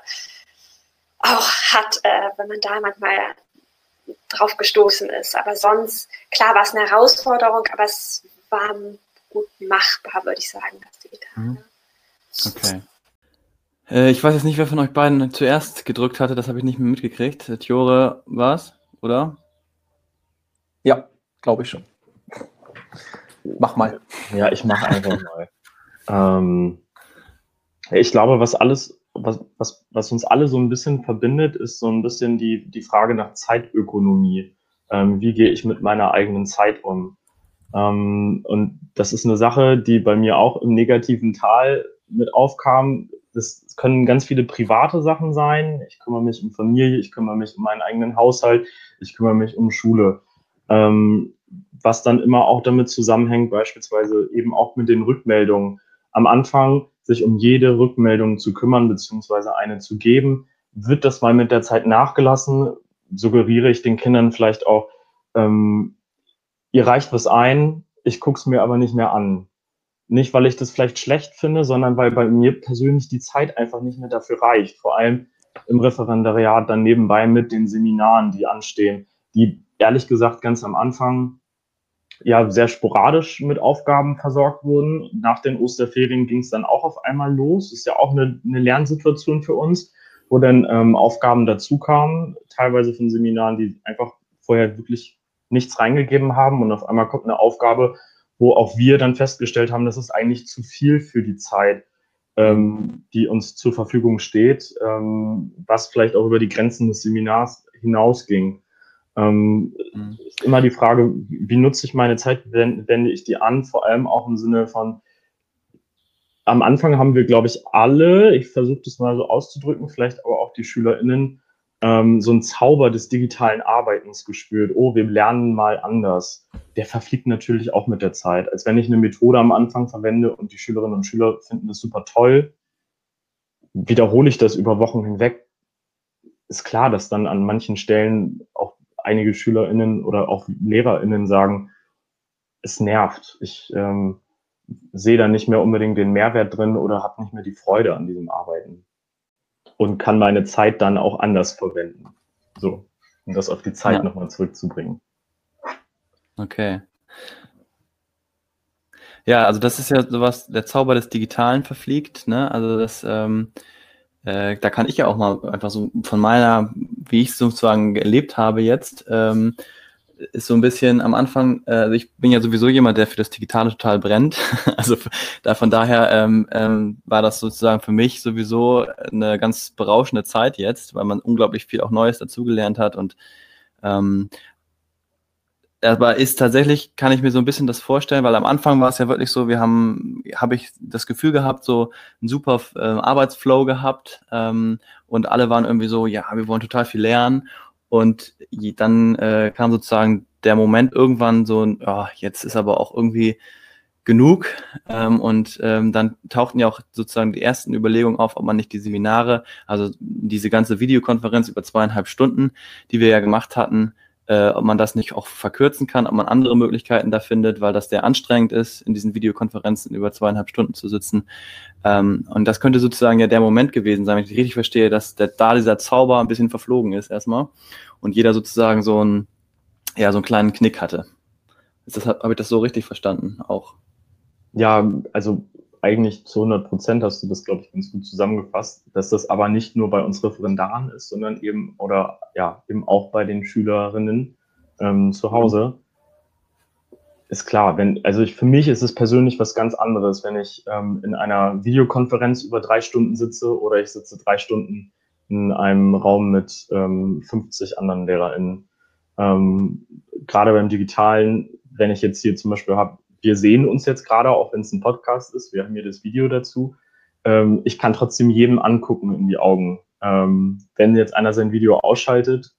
Speaker 6: auch hat, äh, wenn man da manchmal drauf gestoßen ist. Aber sonst, klar war es eine Herausforderung, aber es war gut machbar, würde ich sagen, das Digitale. Mhm.
Speaker 1: Okay. Äh, ich weiß jetzt nicht, wer von euch beiden zuerst gedrückt hatte, das habe ich nicht mehr mitgekriegt. Tjore war es? Oder?
Speaker 4: Ja, glaube ich schon. Mach mal.
Speaker 3: Ja, ich mache einfach mal. ähm, ich glaube, was alles, was, was, was uns alle so ein bisschen verbindet, ist so ein bisschen die, die Frage nach Zeitökonomie. Ähm, wie gehe ich mit meiner eigenen Zeit um? Ähm, und das ist eine Sache, die bei mir auch im negativen Tal mit aufkam. Das können ganz viele private Sachen sein. Ich kümmere mich um Familie, ich kümmere mich um meinen eigenen Haushalt, ich kümmere mich um Schule. Ähm, was dann immer auch damit zusammenhängt, beispielsweise eben auch mit den Rückmeldungen. Am Anfang sich um jede Rückmeldung zu kümmern, beziehungsweise eine zu geben. Wird das mal mit der Zeit nachgelassen? Suggeriere ich den Kindern vielleicht auch, ähm, ihr reicht was ein, ich gucke es mir aber nicht mehr an. Nicht, weil ich das vielleicht schlecht finde, sondern weil bei mir persönlich die Zeit einfach nicht mehr dafür reicht. Vor allem im Referendariat dann nebenbei mit den Seminaren, die anstehen, die ehrlich gesagt ganz am Anfang ja sehr sporadisch mit Aufgaben versorgt wurden. Nach den Osterferien ging es dann auch auf einmal los. Ist ja auch eine, eine Lernsituation für uns, wo dann ähm, Aufgaben dazu kamen, teilweise von Seminaren, die einfach vorher wirklich nichts reingegeben haben und auf einmal kommt eine Aufgabe, wo auch wir dann festgestellt haben, das ist eigentlich zu viel für die Zeit ähm, die uns zur Verfügung steht, ähm, was vielleicht auch über die Grenzen des Seminars hinausging. Ähm, mhm. Ist immer die Frage, wie nutze ich meine Zeit, wende ich die an, vor allem auch im Sinne von, am Anfang haben wir, glaube ich, alle, ich versuche das mal so auszudrücken, vielleicht aber auch die SchülerInnen, ähm, so einen Zauber des digitalen Arbeitens gespürt. Oh, wir lernen mal anders. Der verfliegt natürlich auch mit der Zeit. Als wenn ich eine Methode am Anfang verwende und die Schülerinnen und Schüler finden das super toll, wiederhole ich das über Wochen hinweg. Ist klar, dass dann an manchen Stellen auch einige SchülerInnen oder auch LehrerInnen sagen, es nervt. Ich ähm, sehe da nicht mehr unbedingt den Mehrwert drin oder habe nicht mehr die Freude an diesem Arbeiten und kann meine Zeit dann auch anders verwenden. So, um das auf die Zeit ja. nochmal zurückzubringen.
Speaker 1: Okay. Ja, also das ist ja sowas, der Zauber des Digitalen verfliegt, ne? Also das, ähm, äh, da kann ich ja auch mal einfach so von meiner, wie ich es sozusagen erlebt habe jetzt, ähm, ist so ein bisschen am Anfang, äh, also ich bin ja sowieso jemand, der für das Digitale total brennt. also da von daher ähm, ähm, war das sozusagen für mich sowieso eine ganz berauschende Zeit jetzt, weil man unglaublich viel auch Neues dazugelernt hat und ähm, aber ist tatsächlich, kann ich mir so ein bisschen das vorstellen, weil am Anfang war es ja wirklich so, wir haben, habe ich das Gefühl gehabt, so einen super äh, Arbeitsflow gehabt ähm, und alle waren irgendwie so, ja, wir wollen total viel lernen und dann äh, kam sozusagen der Moment irgendwann so, oh, jetzt ist aber auch irgendwie genug. Ähm, und ähm, dann tauchten ja auch sozusagen die ersten Überlegungen auf, ob man nicht die Seminare, also diese ganze Videokonferenz über zweieinhalb Stunden, die wir ja gemacht hatten, äh, ob man das nicht auch verkürzen kann, ob man andere Möglichkeiten da findet, weil das sehr anstrengend ist, in diesen Videokonferenzen über zweieinhalb Stunden zu sitzen. Ähm, und das könnte sozusagen ja der Moment gewesen sein, wenn ich richtig verstehe, dass der, da dieser Zauber ein bisschen verflogen ist erstmal und jeder sozusagen so einen, ja, so einen kleinen Knick hatte. Habe ich das so richtig verstanden auch?
Speaker 3: Ja, also eigentlich zu 100 Prozent hast du das, glaube ich, ganz gut zusammengefasst, dass das aber nicht nur bei uns Referendaren ist, sondern eben oder ja, eben auch bei den Schülerinnen ähm, zu Hause. Ist klar, wenn, also ich, für mich ist es persönlich was ganz anderes, wenn ich ähm, in einer Videokonferenz über drei Stunden sitze oder ich sitze drei Stunden in einem Raum mit ähm, 50 anderen LehrerInnen. Ähm, gerade beim Digitalen, wenn ich jetzt hier zum Beispiel habe, wir sehen uns jetzt gerade, auch wenn es ein Podcast ist, wir haben hier das Video dazu. Ähm, ich kann trotzdem jedem angucken in die Augen. Ähm, wenn jetzt einer sein Video ausschaltet,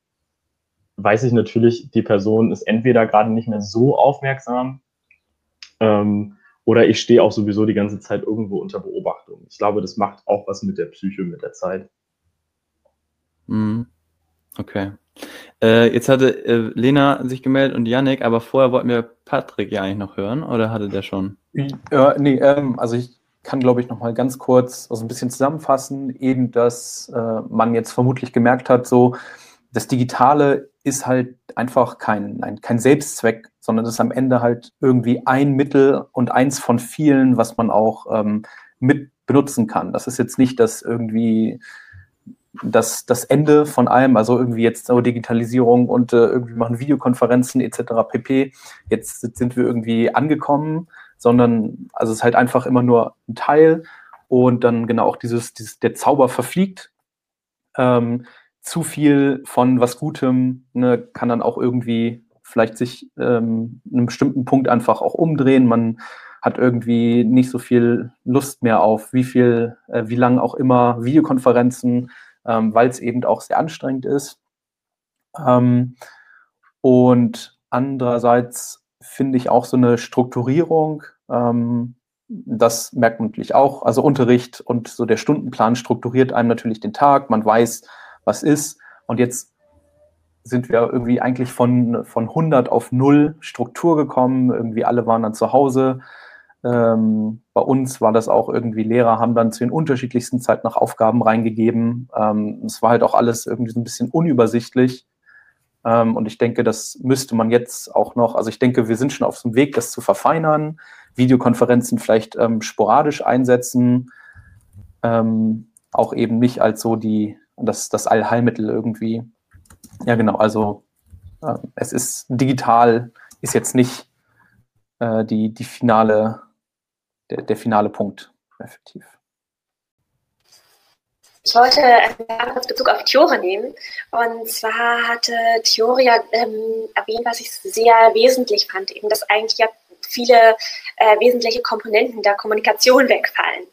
Speaker 3: weiß ich natürlich, die Person ist entweder gerade nicht mehr so aufmerksam ähm, oder ich stehe auch sowieso die ganze Zeit irgendwo unter Beobachtung. Ich glaube, das macht auch was mit der Psyche mit der Zeit.
Speaker 1: Mhm. Okay. Äh, jetzt hatte äh, Lena sich gemeldet und Yannick, aber vorher wollten wir Patrick ja eigentlich noch hören, oder hatte der schon?
Speaker 4: Ja, nee, ähm, also ich kann, glaube ich, noch mal ganz kurz also ein bisschen zusammenfassen, eben, dass äh, man jetzt vermutlich gemerkt hat, so das Digitale ist halt einfach kein, ein, kein Selbstzweck, sondern das ist am Ende halt irgendwie ein Mittel und eins von vielen, was man auch ähm, mit benutzen kann. Das ist jetzt nicht, dass irgendwie das, das Ende von allem, also irgendwie jetzt so Digitalisierung und äh, irgendwie machen Videokonferenzen etc. pp. Jetzt sind wir irgendwie angekommen, sondern also es ist halt einfach immer nur ein Teil und dann genau auch dieses, dieses der Zauber verfliegt. Ähm, zu viel von was Gutem ne, kann dann auch irgendwie vielleicht sich ähm, einem bestimmten Punkt einfach auch umdrehen. Man hat irgendwie nicht so viel Lust mehr auf wie viel, äh, wie lang auch immer Videokonferenzen ähm, weil es eben auch sehr anstrengend ist. Ähm, und andererseits finde ich auch so eine Strukturierung, ähm, das merkt man natürlich auch. Also Unterricht und so der Stundenplan strukturiert einem natürlich den Tag, man weiß, was ist. Und jetzt sind wir irgendwie eigentlich von, von 100 auf 0 Struktur gekommen. Irgendwie alle waren dann zu Hause. Ähm, bei uns war das auch irgendwie, Lehrer haben dann zu den unterschiedlichsten Zeiten noch Aufgaben reingegeben. Ähm, es war halt auch alles irgendwie so ein bisschen unübersichtlich. Ähm, und ich denke, das müsste man jetzt auch noch, also ich denke, wir sind schon auf dem Weg, das zu verfeinern, Videokonferenzen vielleicht ähm, sporadisch einsetzen, ähm, auch eben nicht als so die, das, das Allheilmittel irgendwie. Ja, genau, also äh, es ist digital, ist jetzt nicht äh, die, die finale der, der finale Punkt, effektiv.
Speaker 6: Ich wollte einen Bezug auf Tiore nehmen. Und zwar hatte ja ähm, erwähnt, was ich sehr wesentlich fand, eben, dass eigentlich ja viele äh, wesentliche Komponenten der Kommunikation wegfallen.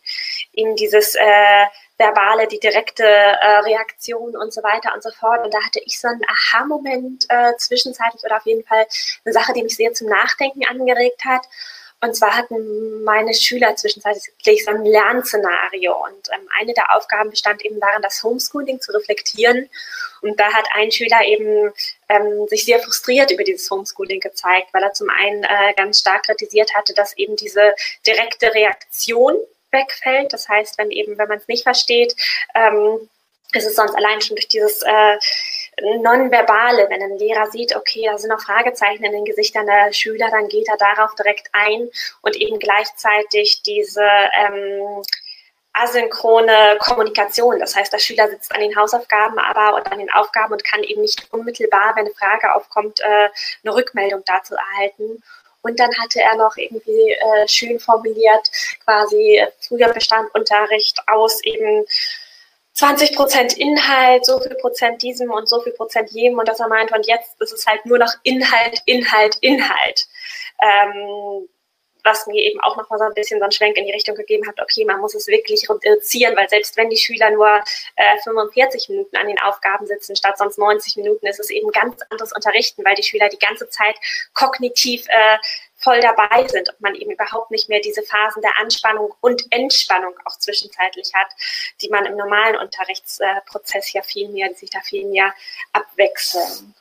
Speaker 6: Eben dieses äh, verbale, die direkte äh, Reaktion und so weiter und so fort. Und da hatte ich so einen Aha-Moment äh, zwischenzeitlich oder auf jeden Fall eine Sache, die mich sehr zum Nachdenken angeregt hat. Und zwar hatten meine Schüler zwischenzeitlich so ein Lernszenario. Und ähm, eine der Aufgaben bestand eben darin, das Homeschooling zu reflektieren. Und da hat ein Schüler eben ähm, sich sehr frustriert über dieses Homeschooling gezeigt, weil er zum einen äh, ganz stark kritisiert hatte, dass eben diese direkte Reaktion wegfällt. Das heißt, wenn eben, wenn man es nicht versteht, ähm, ist es sonst allein schon durch dieses äh, Nonverbale, wenn ein Lehrer sieht, okay, da sind noch Fragezeichen in den Gesichtern der Schüler, dann geht er darauf direkt ein und eben gleichzeitig diese ähm, asynchrone Kommunikation. Das heißt, der Schüler sitzt an den Hausaufgaben aber und an den Aufgaben und kann eben nicht unmittelbar, wenn eine Frage aufkommt, äh, eine Rückmeldung dazu erhalten. Und dann hatte er noch irgendwie äh, schön formuliert, quasi früher bestand Unterricht aus eben 20 Prozent Inhalt, so viel Prozent diesem und so viel Prozent jedem und dass er meint, und jetzt ist es halt nur noch Inhalt, Inhalt, Inhalt. Ähm, was mir eben auch nochmal so ein bisschen so einen Schwenk in die Richtung gegeben hat, okay, man muss es wirklich reduzieren, weil selbst wenn die Schüler nur äh, 45 Minuten an den Aufgaben sitzen, statt sonst 90 Minuten, ist es eben ganz anderes Unterrichten, weil die Schüler die ganze Zeit kognitiv äh, voll dabei sind und man eben überhaupt nicht mehr diese Phasen der Anspannung und Entspannung auch zwischenzeitlich hat, die man im normalen Unterrichtsprozess ja viel mehr, die sich da viel mehr abwechseln.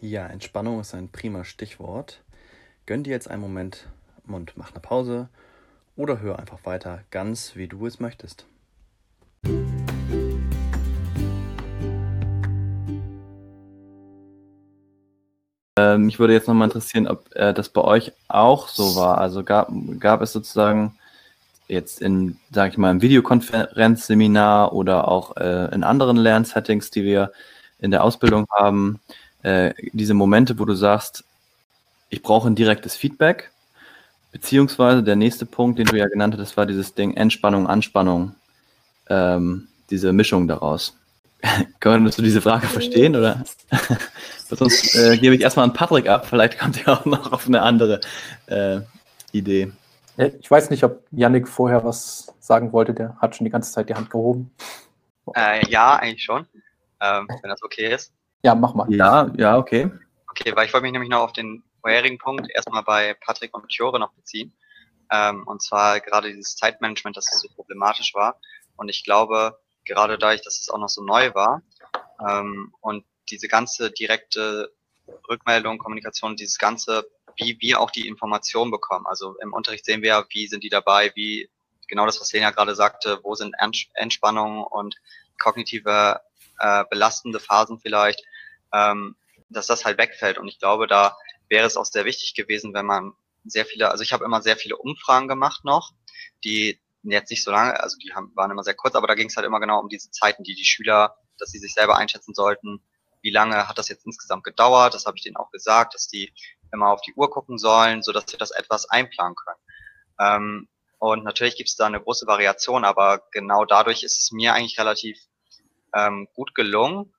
Speaker 1: Ja, Entspannung ist ein prima Stichwort. Gönn dir jetzt einen Moment und mach eine Pause oder hör einfach weiter, ganz wie du es möchtest. Ähm, mich würde jetzt nochmal interessieren, ob äh, das bei euch auch so war. Also gab, gab es sozusagen jetzt in, sage ich mal, im Videokonferenzseminar oder auch äh, in anderen Lernsettings, die wir in der Ausbildung haben, äh, diese Momente, wo du sagst, ich brauche ein direktes Feedback, beziehungsweise der nächste Punkt, den du ja genannt hattest, war dieses Ding Entspannung, Anspannung, ähm, diese Mischung daraus. Könntest du diese Frage verstehen oder? Sonst äh, gebe ich erstmal an Patrick ab, vielleicht kommt er auch noch auf eine andere äh, Idee.
Speaker 4: Ich weiß nicht, ob Yannick vorher was sagen wollte, der hat schon die ganze Zeit die Hand gehoben.
Speaker 5: Äh, ja, eigentlich schon, ähm, wenn das okay ist.
Speaker 4: Ja, mach mal.
Speaker 1: Ja, ja, okay.
Speaker 5: Okay, weil ich wollte mich nämlich noch auf den vorherigen Punkt erstmal bei Patrick und Fiore noch beziehen. Ähm, und zwar gerade dieses Zeitmanagement, dass es so problematisch war. Und ich glaube, gerade dadurch, dass es auch noch so neu war ähm, und diese ganze direkte Rückmeldung, Kommunikation, dieses ganze, wie wir auch die Information bekommen. Also im Unterricht sehen wir ja, wie sind die dabei, wie genau das, was Lena gerade sagte, wo sind Entspannung und kognitive äh, belastende Phasen vielleicht ähm, dass das halt wegfällt. Und ich glaube, da wäre es auch sehr wichtig gewesen, wenn man sehr viele, also ich habe immer sehr viele Umfragen gemacht noch, die jetzt nicht so lange, also die haben, waren immer sehr kurz, aber da ging es halt immer genau um diese Zeiten, die die Schüler, dass sie sich selber einschätzen sollten, wie lange hat das jetzt insgesamt gedauert, das habe ich denen auch gesagt, dass die immer auf die Uhr gucken sollen, so dass wir das etwas einplanen können. Ähm, und natürlich gibt es da eine große Variation, aber genau dadurch ist es mir eigentlich relativ ähm, gut gelungen,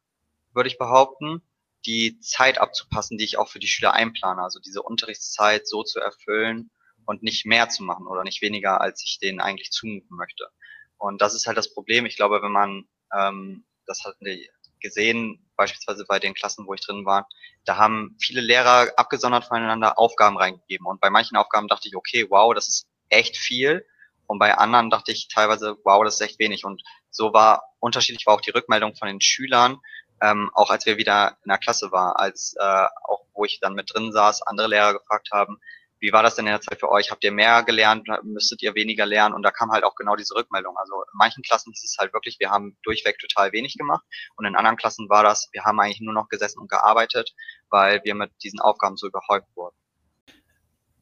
Speaker 5: würde ich behaupten, die Zeit abzupassen, die ich auch für die Schüler einplane. Also diese Unterrichtszeit so zu erfüllen und nicht mehr zu machen oder nicht weniger, als ich denen eigentlich zumuten möchte. Und das ist halt das Problem. Ich glaube, wenn man, ähm, das hatten wir gesehen, beispielsweise bei den Klassen, wo ich drin war, da haben viele Lehrer abgesondert voneinander Aufgaben reingegeben. Und bei manchen Aufgaben dachte ich, okay, wow, das ist echt viel. Und bei anderen dachte ich teilweise, wow, das ist echt wenig. Und so war unterschiedlich war auch die Rückmeldung von den Schülern ähm, auch als wir wieder in der Klasse waren, als äh, auch wo ich dann mit drin saß, andere Lehrer gefragt haben, wie war das denn in der Zeit für euch? Habt ihr mehr gelernt? Müsstet ihr weniger lernen? Und da kam halt auch genau diese Rückmeldung. Also in manchen Klassen ist es halt wirklich, wir haben durchweg total wenig gemacht. Und in anderen Klassen war das, wir haben eigentlich nur noch gesessen und gearbeitet, weil wir mit diesen Aufgaben so überhäuft wurden.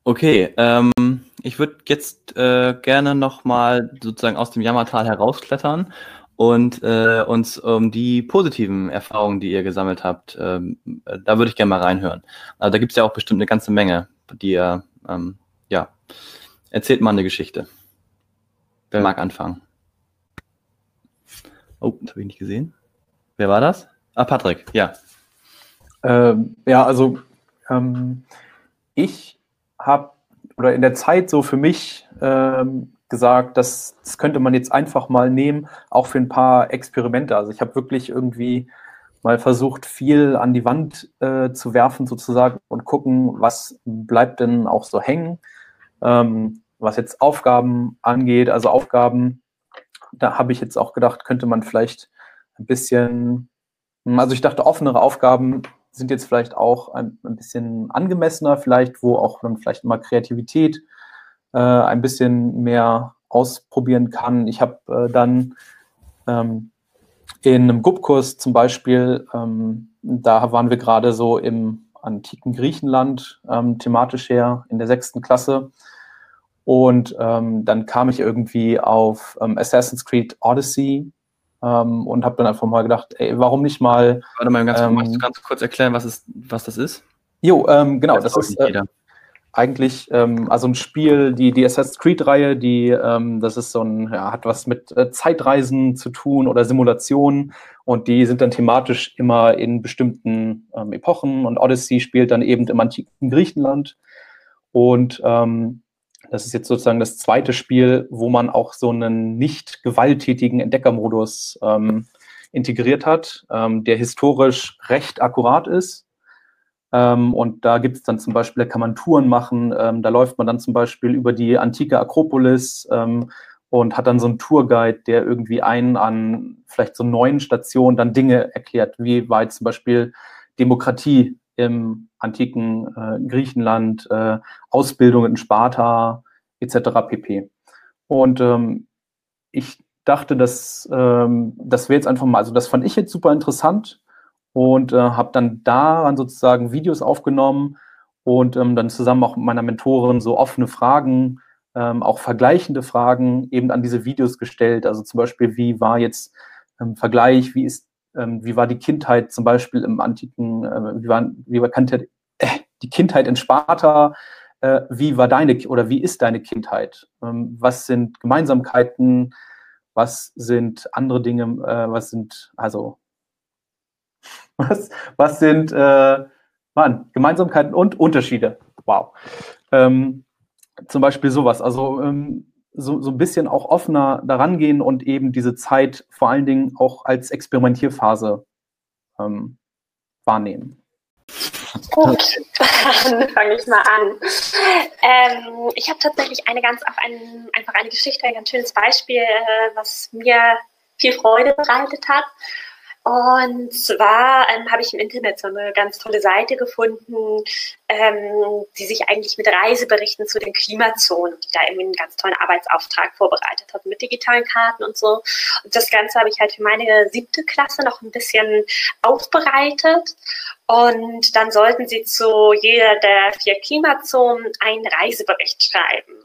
Speaker 1: Okay, ähm, ich würde jetzt äh, gerne nochmal sozusagen aus dem Jammertal herausklettern und äh, uns um die positiven Erfahrungen, die ihr gesammelt habt, ähm, da würde ich gerne mal reinhören. Also da gibt es ja auch bestimmt eine ganze Menge, die ihr, ähm, ja, erzählt mal eine Geschichte. Wer mag anfangen? Oh, das habe ich nicht gesehen. Wer war das? Ah, Patrick, ja.
Speaker 4: Ähm, ja, also ähm, ich habe oder in der Zeit so für mich ähm, gesagt, dass das könnte man jetzt einfach mal nehmen, auch für ein paar Experimente. Also ich habe wirklich irgendwie mal versucht, viel an die Wand äh, zu werfen sozusagen und gucken, was bleibt denn auch so hängen. Ähm, was jetzt Aufgaben angeht, also Aufgaben, da habe ich jetzt auch gedacht, könnte man vielleicht ein bisschen, also ich dachte, offenere Aufgaben sind jetzt vielleicht auch ein, ein bisschen angemessener, vielleicht, wo auch dann vielleicht mal Kreativität äh, ein bisschen mehr ausprobieren kann. Ich habe äh, dann ähm, in einem GUP-Kurs zum Beispiel, ähm, da waren wir gerade so im antiken Griechenland ähm, thematisch her in der sechsten Klasse. Und ähm, dann kam ich irgendwie auf ähm, Assassin's Creed Odyssey ähm, und habe dann einfach mal gedacht, ey, warum nicht mal.
Speaker 1: Warte mal, ganz, ähm, ganz kurz erklären, was, ist, was das ist?
Speaker 4: Jo, ähm, genau, das, das ist äh, eigentlich ähm, also ein Spiel, die, die Assassin's Creed-Reihe, die ähm, das ist so ein, ja, hat was mit äh, Zeitreisen zu tun oder Simulationen. Und die sind dann thematisch immer in bestimmten ähm, Epochen. Und Odyssey spielt dann eben im antiken Griechenland. Und ähm, das ist jetzt sozusagen das zweite Spiel, wo man auch so einen nicht gewalttätigen Entdeckermodus ähm, integriert hat, ähm, der historisch recht akkurat ist. Ähm, und da gibt es dann zum Beispiel, da kann man Touren machen, ähm, da läuft man dann zum Beispiel über die antike Akropolis ähm, und hat dann so einen Tourguide, der irgendwie einen an vielleicht so neuen Stationen dann Dinge erklärt, wie jetzt zum Beispiel Demokratie im antiken äh, Griechenland, äh, Ausbildung in Sparta etc. pp. Und ähm, ich dachte, dass ähm, das wäre jetzt einfach mal, also das fand ich jetzt super interessant und äh, habe dann daran sozusagen Videos aufgenommen und ähm, dann zusammen auch mit meiner Mentorin so offene Fragen, ähm, auch vergleichende Fragen eben an diese Videos gestellt. Also zum Beispiel, wie war jetzt im Vergleich, wie ist ähm, wie war die Kindheit zum Beispiel im antiken, äh, wie, war, wie war Kindheit, äh, die Kindheit in Sparta, äh, wie war deine oder wie ist deine Kindheit? Ähm, was sind Gemeinsamkeiten? Was sind andere Dinge? Äh, was sind, also, was, was sind, äh, Mann, Gemeinsamkeiten und Unterschiede? Wow. Ähm, zum Beispiel sowas. Also, ähm, so, so ein bisschen auch offener daran gehen und eben diese Zeit vor allen Dingen auch als Experimentierphase ähm, wahrnehmen.
Speaker 6: Gut, dann fange ich mal an. Ähm, ich habe tatsächlich eine ganz einen, einfach eine Geschichte, ein ganz schönes Beispiel, äh, was mir viel Freude bereitet hat. Und zwar ähm, habe ich im Internet so eine ganz tolle Seite gefunden, ähm, die sich eigentlich mit Reiseberichten zu den Klimazonen, die da irgendwie einen ganz tollen Arbeitsauftrag vorbereitet hat, mit digitalen Karten und so. Und das Ganze habe ich halt für meine siebte Klasse noch ein bisschen aufbereitet. Und dann sollten sie zu jeder der vier Klimazonen einen Reisebericht schreiben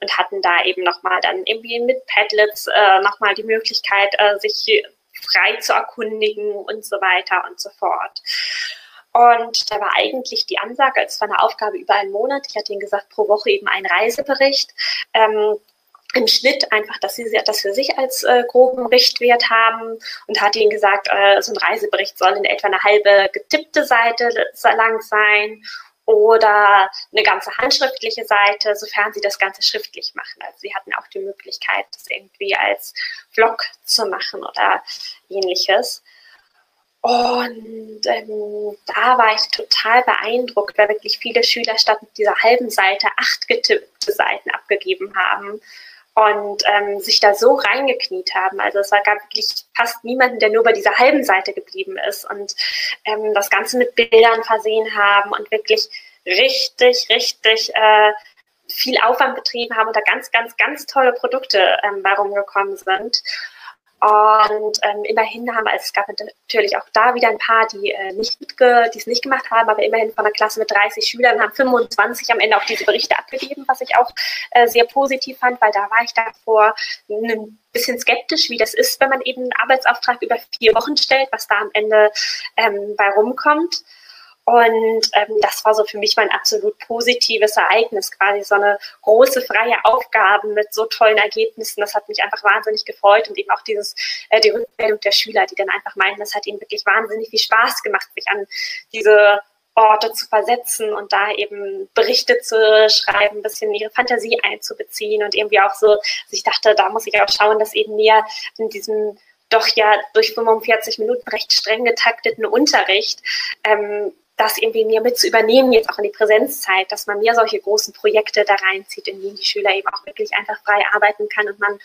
Speaker 6: und hatten da eben nochmal dann irgendwie mit Padlets äh, nochmal die Möglichkeit, äh, sich frei zu erkundigen und so weiter und so fort. Und da war eigentlich die Ansage, als war eine Aufgabe über einen Monat, ich hatte ihnen gesagt, pro Woche eben einen Reisebericht. Ähm, im Schnitt einfach, dass sie das für sich als äh, groben Richtwert haben und hat ihnen gesagt, äh, so ein Reisebericht soll in etwa eine halbe getippte Seite lang sein oder eine ganze handschriftliche Seite, sofern sie das Ganze schriftlich machen. Also sie hatten auch die Möglichkeit, das irgendwie als Vlog zu machen oder ähnliches. Und ähm, da war ich total beeindruckt, weil wirklich viele Schüler statt dieser halben Seite acht getippte Seiten abgegeben haben und ähm, sich da so reingekniet haben. Also es gab wirklich fast niemanden, der nur bei dieser halben Seite geblieben ist und ähm, das Ganze mit Bildern versehen haben und wirklich richtig, richtig äh, viel Aufwand betrieben haben und da ganz, ganz, ganz tolle Produkte ähm, bei rumgekommen sind. Und ähm, immerhin haben, also es gab natürlich auch da wieder ein paar, die äh, nicht mitge es nicht gemacht haben, aber immerhin von einer Klasse mit 30 Schülern haben 25 am Ende auch diese Berichte abgegeben, was ich auch äh, sehr positiv fand, weil da war ich davor ein bisschen skeptisch, wie das ist, wenn man eben einen Arbeitsauftrag über vier Wochen stellt, was da am Ende ähm, bei rumkommt. Und ähm, das war so für mich mein absolut positives Ereignis, quasi so eine große freie Aufgabe mit so tollen Ergebnissen. Das hat mich einfach wahnsinnig gefreut und eben auch dieses äh, die Rückmeldung der Schüler, die dann einfach meinen, das hat ihnen wirklich wahnsinnig viel Spaß gemacht, sich an diese Orte zu versetzen und da eben Berichte zu schreiben, ein bisschen ihre Fantasie einzubeziehen und irgendwie auch so, also ich dachte, da muss ich auch schauen, dass eben mehr in diesem doch ja durch 45 Minuten recht streng getakteten Unterricht ähm, das irgendwie mehr mit zu übernehmen, jetzt auch in die Präsenzzeit, dass man mehr solche großen Projekte da reinzieht, in denen die Schüler eben auch wirklich einfach frei arbeiten kann und man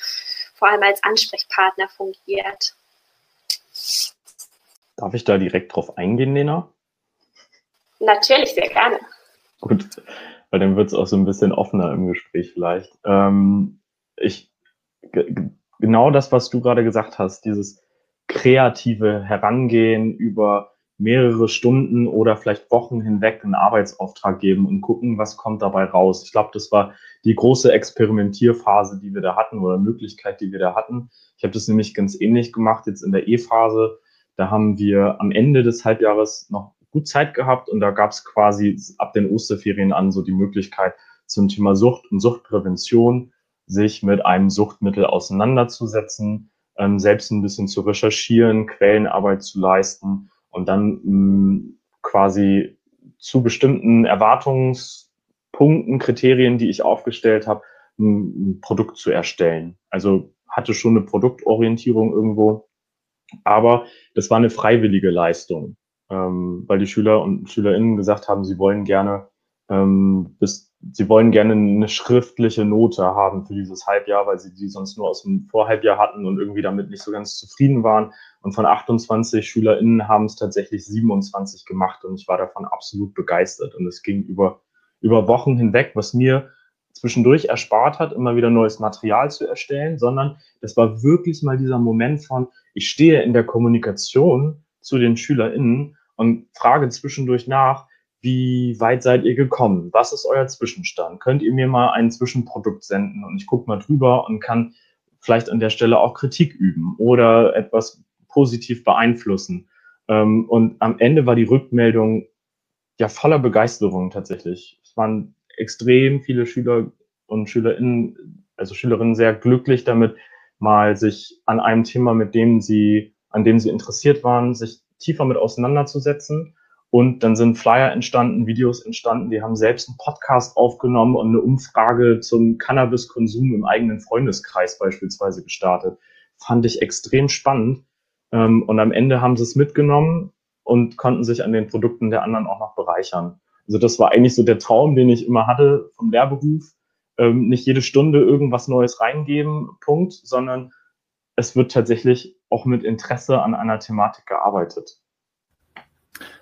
Speaker 6: vor allem als Ansprechpartner fungiert.
Speaker 3: Darf ich da direkt drauf eingehen, Lena?
Speaker 6: Natürlich, sehr gerne.
Speaker 3: Gut, weil dann wird es auch so ein bisschen offener im Gespräch vielleicht. Ähm, ich, genau das, was du gerade gesagt hast, dieses kreative Herangehen über mehrere Stunden oder vielleicht Wochen hinweg einen Arbeitsauftrag geben und gucken, was kommt dabei raus. Ich glaube, das war die große Experimentierphase, die wir da hatten oder Möglichkeit, die wir da hatten. Ich habe das nämlich ganz ähnlich gemacht jetzt in der E-Phase. Da haben wir am Ende des Halbjahres noch gut Zeit gehabt und da gab es quasi ab den Osterferien an so die Möglichkeit zum Thema Sucht und Suchtprävention sich mit einem Suchtmittel auseinanderzusetzen, ähm, selbst ein bisschen zu recherchieren, Quellenarbeit zu leisten und dann mh, mm, quasi zu bestimmten Erwartungspunkten, Kriterien, die ich aufgestellt habe, ein, Produkt zu erstellen. Also hatte schon eine Produktorientierung irgendwo, aber das war eine freiwillige Leistung ähm, weil die Schüler und Schülerinnen gesagt haben, sie wollen gerne ähm, bis, sie wollen gerne eine schriftliche Note haben für dieses Halbjahr, weil sie die sonst nur aus dem Vorhalbjahr hatten und irgendwie damit nicht so ganz zufrieden waren. Und von 28 SchülerInnen haben es tatsächlich 27 gemacht und ich war davon absolut begeistert. Und es ging über, über Wochen hinweg, was mir zwischendurch erspart hat, immer wieder neues Material zu erstellen, sondern das war wirklich mal dieser Moment von, ich stehe in der Kommunikation zu den SchülerInnen und frage zwischendurch nach, wie weit seid ihr gekommen? Was ist euer Zwischenstand? Könnt ihr mir mal ein Zwischenprodukt senden und ich gucke mal drüber und kann vielleicht an der Stelle auch Kritik üben oder etwas positiv beeinflussen. Ähm, und am Ende war die Rückmeldung ja voller Begeisterung tatsächlich. Es waren extrem viele Schüler und Schülerinnen, also Schülerinnen sehr glücklich damit, mal sich an einem Thema, mit dem sie, an dem sie interessiert waren, sich tiefer mit auseinanderzusetzen. Und dann sind Flyer entstanden, Videos entstanden, die haben selbst einen Podcast aufgenommen und eine Umfrage zum Cannabiskonsum im eigenen Freundeskreis beispielsweise gestartet. Fand ich extrem spannend. Ähm, und am Ende haben sie es mitgenommen und konnten sich an den Produkten der anderen auch noch bereichern. Also das war eigentlich so der Traum, den ich immer hatte vom Lehrberuf. Ähm, nicht jede Stunde irgendwas Neues reingeben, Punkt, sondern es wird tatsächlich auch mit Interesse an einer Thematik gearbeitet.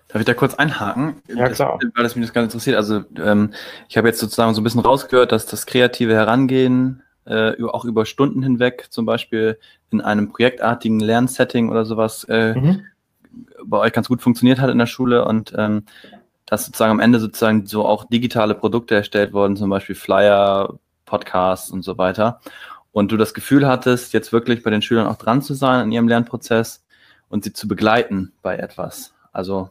Speaker 1: Darf ich da kurz einhaken?
Speaker 3: Ja, klar.
Speaker 1: Das, weil das mich das ganz interessiert. Also ähm, ich habe jetzt sozusagen so ein bisschen rausgehört, dass das kreative Herangehen äh, auch über Stunden hinweg, zum Beispiel in einem projektartigen Lernsetting oder sowas, äh, mhm. bei euch ganz gut funktioniert hat in der Schule und ähm, dass sozusagen am Ende sozusagen so auch digitale Produkte erstellt wurden, zum Beispiel Flyer, Podcasts und so weiter und du das Gefühl hattest, jetzt wirklich bei den Schülern auch dran zu sein in ihrem Lernprozess und sie zu begleiten bei etwas. Also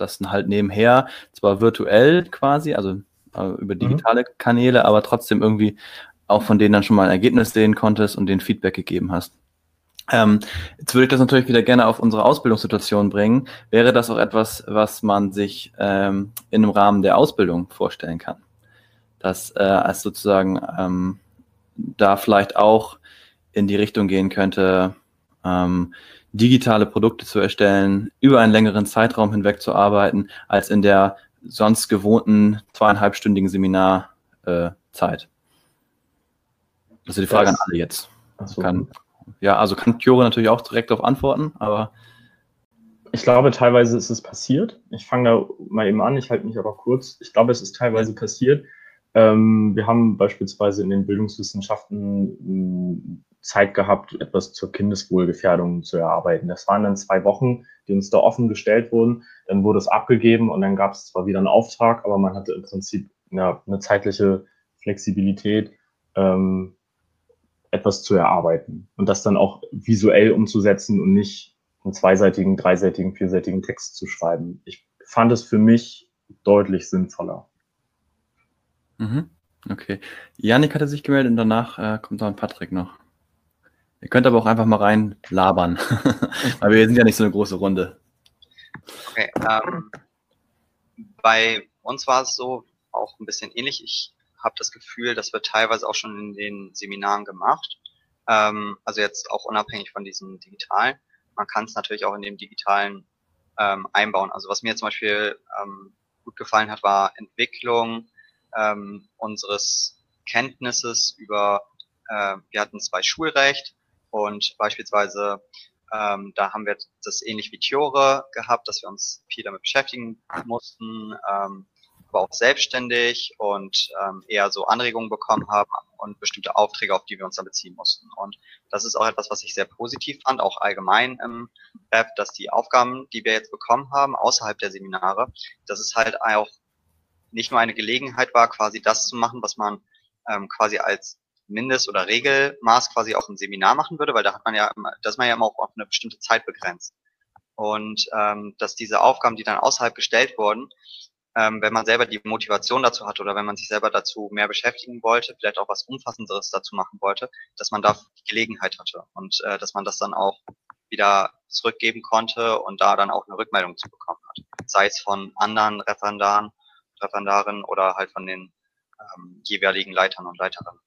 Speaker 1: das halt nebenher, zwar virtuell quasi, also äh, über mhm. digitale mhm. Kanäle, aber trotzdem irgendwie auch von denen dann schon mal ein Ergebnis sehen konntest und den Feedback gegeben hast. Ähm, jetzt würde ich das natürlich wieder gerne auf unsere Ausbildungssituation bringen. Wäre das auch etwas, was man sich ähm, in einem Rahmen der Ausbildung vorstellen kann? Das äh, als sozusagen ähm, da vielleicht auch in die Richtung gehen könnte, ähm, digitale Produkte zu erstellen, über einen längeren Zeitraum hinweg zu arbeiten, als in der sonst gewohnten zweieinhalbstündigen Seminarzeit. Äh, ist die Frage das, an alle jetzt. So. Kann, ja, also kann Kyore natürlich auch direkt darauf antworten, aber.
Speaker 3: Ich glaube, teilweise ist es passiert. Ich fange da mal eben an, ich halte mich aber kurz. Ich glaube, es ist teilweise passiert. Ähm, wir haben beispielsweise in den Bildungswissenschaften hm, Zeit gehabt, etwas zur Kindeswohlgefährdung zu erarbeiten. Das waren dann zwei Wochen, die uns da offen gestellt wurden. Dann wurde es abgegeben und dann gab es zwar wieder einen Auftrag, aber man hatte im Prinzip ja, eine zeitliche Flexibilität, ähm, etwas zu erarbeiten und das dann auch visuell umzusetzen und nicht einen zweiseitigen, dreiseitigen, vierseitigen Text zu schreiben. Ich fand es für mich deutlich sinnvoller.
Speaker 1: Mhm. Okay. Janik hatte sich gemeldet und danach äh, kommt dann Patrick noch. Ihr könnt aber auch einfach mal rein labern, weil wir sind ja nicht so eine große Runde.
Speaker 5: Okay, ähm, bei uns war es so auch ein bisschen ähnlich. Ich habe das Gefühl, das wird teilweise auch schon in den Seminaren gemacht. Ähm, also jetzt auch unabhängig von diesem digitalen. Man kann es natürlich auch in dem digitalen ähm, einbauen. Also was mir zum Beispiel ähm, gut gefallen hat, war Entwicklung ähm, unseres Kenntnisses über, äh, wir hatten zwei Schulrecht und beispielsweise ähm, da haben wir das ähnlich wie Tiore gehabt, dass wir uns viel damit beschäftigen mussten, ähm, aber auch selbstständig und ähm, eher so Anregungen bekommen haben und bestimmte Aufträge, auf die wir uns dann beziehen mussten. Und das ist auch etwas, was ich sehr positiv fand, auch allgemein im Web, dass die Aufgaben, die wir jetzt bekommen haben, außerhalb der Seminare, dass es halt auch nicht nur eine Gelegenheit war, quasi das zu machen, was man ähm, quasi als Mindest- oder Regelmaß quasi auch im Seminar machen würde, weil da hat man ja, das ist man ja immer auch auf eine bestimmte Zeit begrenzt. Und ähm, dass diese Aufgaben, die dann außerhalb gestellt wurden, ähm, wenn man selber die Motivation dazu hat oder wenn man sich selber dazu mehr beschäftigen wollte, vielleicht auch was Umfassenderes dazu machen wollte, dass man da die Gelegenheit hatte und äh, dass man das dann auch wieder zurückgeben konnte und da dann auch eine Rückmeldung zu bekommen hat. Sei es von anderen Referendaren, Referendarinnen oder halt von den ähm, jeweiligen Leitern und Leiterinnen.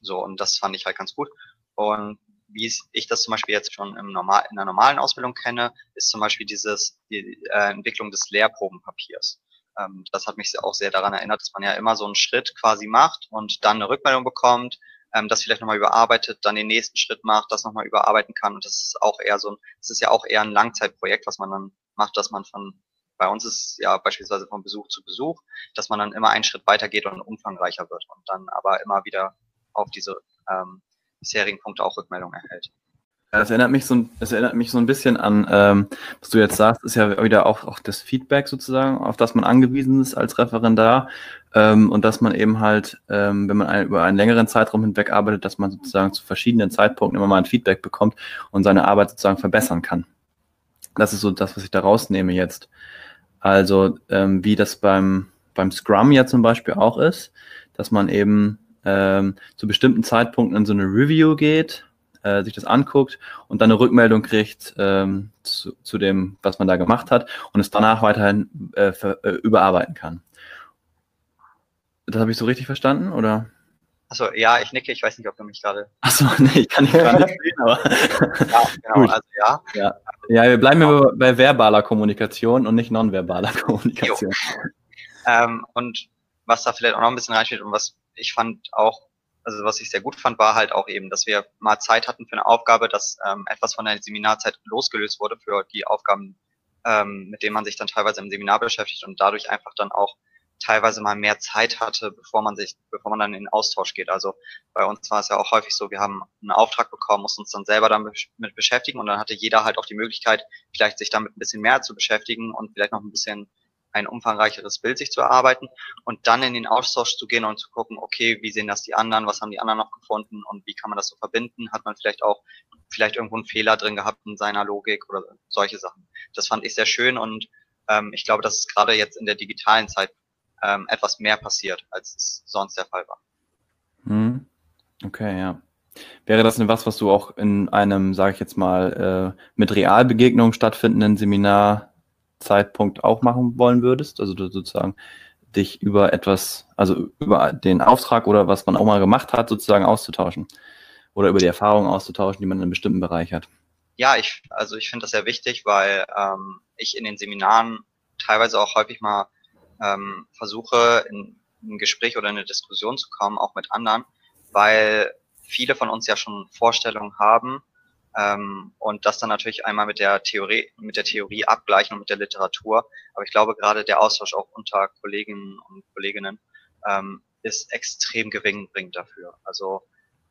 Speaker 5: So, und das fand ich halt ganz gut. Und wie ich das zum Beispiel jetzt schon im normal, in der normalen Ausbildung kenne, ist zum Beispiel dieses, die äh, Entwicklung des Lehrprobenpapiers. Ähm, das hat mich auch sehr daran erinnert, dass man ja immer so einen Schritt quasi macht und dann eine Rückmeldung bekommt, ähm, das vielleicht nochmal überarbeitet, dann den nächsten Schritt macht, das nochmal überarbeiten kann. Und das ist auch eher so ein, das ist ja auch eher ein Langzeitprojekt, was man dann macht, dass man von, bei uns ist ja beispielsweise von Besuch zu Besuch, dass man dann immer einen Schritt weitergeht und umfangreicher wird und dann aber immer wieder auf diese ähm, bisherigen Punkte auch Rückmeldung erhält.
Speaker 1: Das erinnert mich so das erinnert mich so ein bisschen an, ähm, was du jetzt sagst, ist ja wieder auch, auch das Feedback sozusagen, auf das man angewiesen ist als Referendar ähm, und dass man eben halt, ähm, wenn man ein, über einen längeren Zeitraum hinweg arbeitet, dass man sozusagen zu verschiedenen Zeitpunkten immer mal ein Feedback bekommt und seine Arbeit sozusagen verbessern kann. Das ist so das, was ich da rausnehme jetzt. Also ähm, wie das beim, beim Scrum ja zum Beispiel auch ist, dass man eben ähm, zu bestimmten Zeitpunkten in so eine Review geht, äh, sich das anguckt und dann eine Rückmeldung kriegt ähm, zu, zu, dem, was man da gemacht hat und es danach weiterhin äh, für, äh, überarbeiten kann. Das habe ich so richtig verstanden, oder?
Speaker 5: Achso, ja, ich nicke, ich weiß nicht, ob du mich gerade.
Speaker 1: Achso, nee, ich kann dich gar nicht sehen, aber.
Speaker 5: ja, genau, Gut. also ja.
Speaker 1: ja. Ja, wir bleiben genau. bei verbaler Kommunikation und nicht nonverbaler Kommunikation.
Speaker 5: Ähm, und was da vielleicht auch noch ein bisschen reinsteht und was ich fand auch, also was ich sehr gut fand, war halt auch eben, dass wir mal Zeit hatten für eine Aufgabe, dass ähm, etwas von der Seminarzeit losgelöst wurde für die Aufgaben, ähm, mit denen man sich dann teilweise im Seminar beschäftigt und dadurch einfach dann auch teilweise mal mehr Zeit hatte, bevor man sich, bevor man dann in den Austausch geht. Also bei uns war es ja auch häufig so, wir haben einen Auftrag bekommen, mussten uns dann selber damit beschäftigen und dann hatte jeder halt auch die Möglichkeit, vielleicht sich damit ein bisschen mehr zu beschäftigen und vielleicht noch ein bisschen ein umfangreicheres Bild sich zu erarbeiten und dann in den Austausch zu gehen und zu gucken, okay, wie sehen das die anderen, was haben die anderen noch gefunden und wie kann man das so verbinden? Hat man vielleicht auch vielleicht irgendwo einen Fehler drin gehabt in seiner Logik oder solche Sachen. Das fand ich sehr schön und ähm, ich glaube, dass es gerade jetzt in der digitalen Zeit ähm, etwas mehr passiert, als es sonst der Fall war.
Speaker 1: Hm. Okay, ja. Wäre das denn was, was du auch in einem, sage ich jetzt mal, äh, mit Realbegegnungen stattfindenden Seminar Zeitpunkt auch machen wollen würdest? Also du sozusagen dich über etwas, also über den Auftrag oder was man auch mal gemacht hat, sozusagen auszutauschen. Oder über die Erfahrungen auszutauschen, die man in einem bestimmten Bereich hat.
Speaker 5: Ja, ich, also ich finde das sehr wichtig, weil ähm, ich in den Seminaren teilweise auch häufig mal ähm, versuche, in ein Gespräch oder eine Diskussion zu kommen, auch mit anderen, weil viele von uns ja schon Vorstellungen haben ähm, und das dann natürlich einmal mit der Theorie, mit der Theorie abgleichen und mit der Literatur. Aber ich glaube, gerade der Austausch auch unter Kolleginnen und Kolleginnen ähm, ist extrem gewinnbringend dafür. Also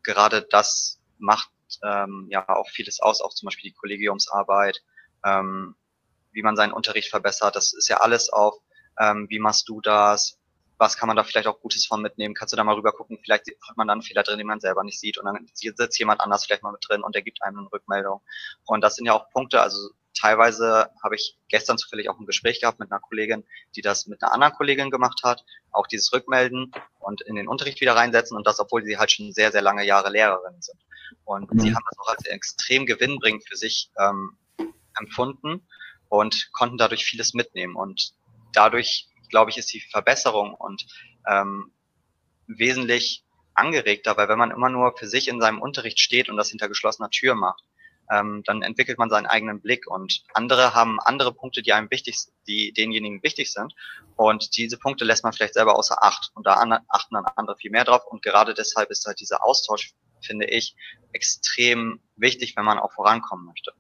Speaker 5: gerade das macht ähm, ja auch vieles aus, auch zum Beispiel die Kollegiumsarbeit, ähm, wie man seinen Unterricht verbessert. Das ist ja alles auf, ähm, wie machst du das, was kann man da vielleicht auch Gutes von mitnehmen? Kannst du da mal rüber gucken? Vielleicht hat man dann einen Fehler drin, den man selber nicht sieht und dann sitzt jemand anders vielleicht mal mit drin und der gibt einem eine Rückmeldung. Und das sind ja auch Punkte, also teilweise habe ich gestern zufällig auch ein Gespräch gehabt mit einer Kollegin, die das mit einer anderen Kollegin gemacht hat, auch dieses Rückmelden und in den Unterricht wieder reinsetzen und das, obwohl sie halt schon sehr, sehr lange Jahre Lehrerin sind. Und mhm. sie haben das auch als extrem gewinnbringend für sich ähm, empfunden und konnten dadurch vieles mitnehmen. Und dadurch, glaube ich, ist die Verbesserung und ähm, wesentlich angeregter, weil wenn man immer nur für sich in seinem Unterricht steht und das hinter geschlossener Tür macht, ähm, dann entwickelt man seinen eigenen Blick und andere haben andere Punkte, die einem wichtig, die denjenigen wichtig sind und diese Punkte lässt man vielleicht selber außer Acht und da achten dann andere viel mehr drauf und gerade deshalb ist halt dieser Austausch, finde ich, extrem wichtig, wenn man auch vorankommen möchte.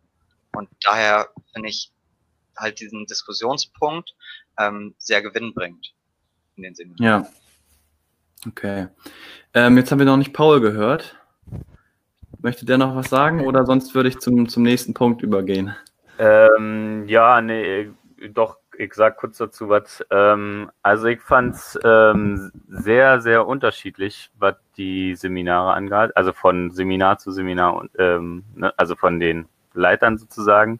Speaker 5: Und daher finde ich halt diesen Diskussionspunkt ähm, sehr gewinnbringend in den Sinne.
Speaker 1: Ja. Okay. Ähm, jetzt haben wir noch nicht Paul gehört. Möchte der noch was sagen oder sonst würde ich zum, zum nächsten Punkt übergehen?
Speaker 2: Ähm, ja, nee, doch, ich sag kurz dazu was. Ähm, also ich fand es ähm, sehr, sehr unterschiedlich, was die Seminare angeht, also von Seminar zu Seminar und ähm, ne, also von den Leitern sozusagen.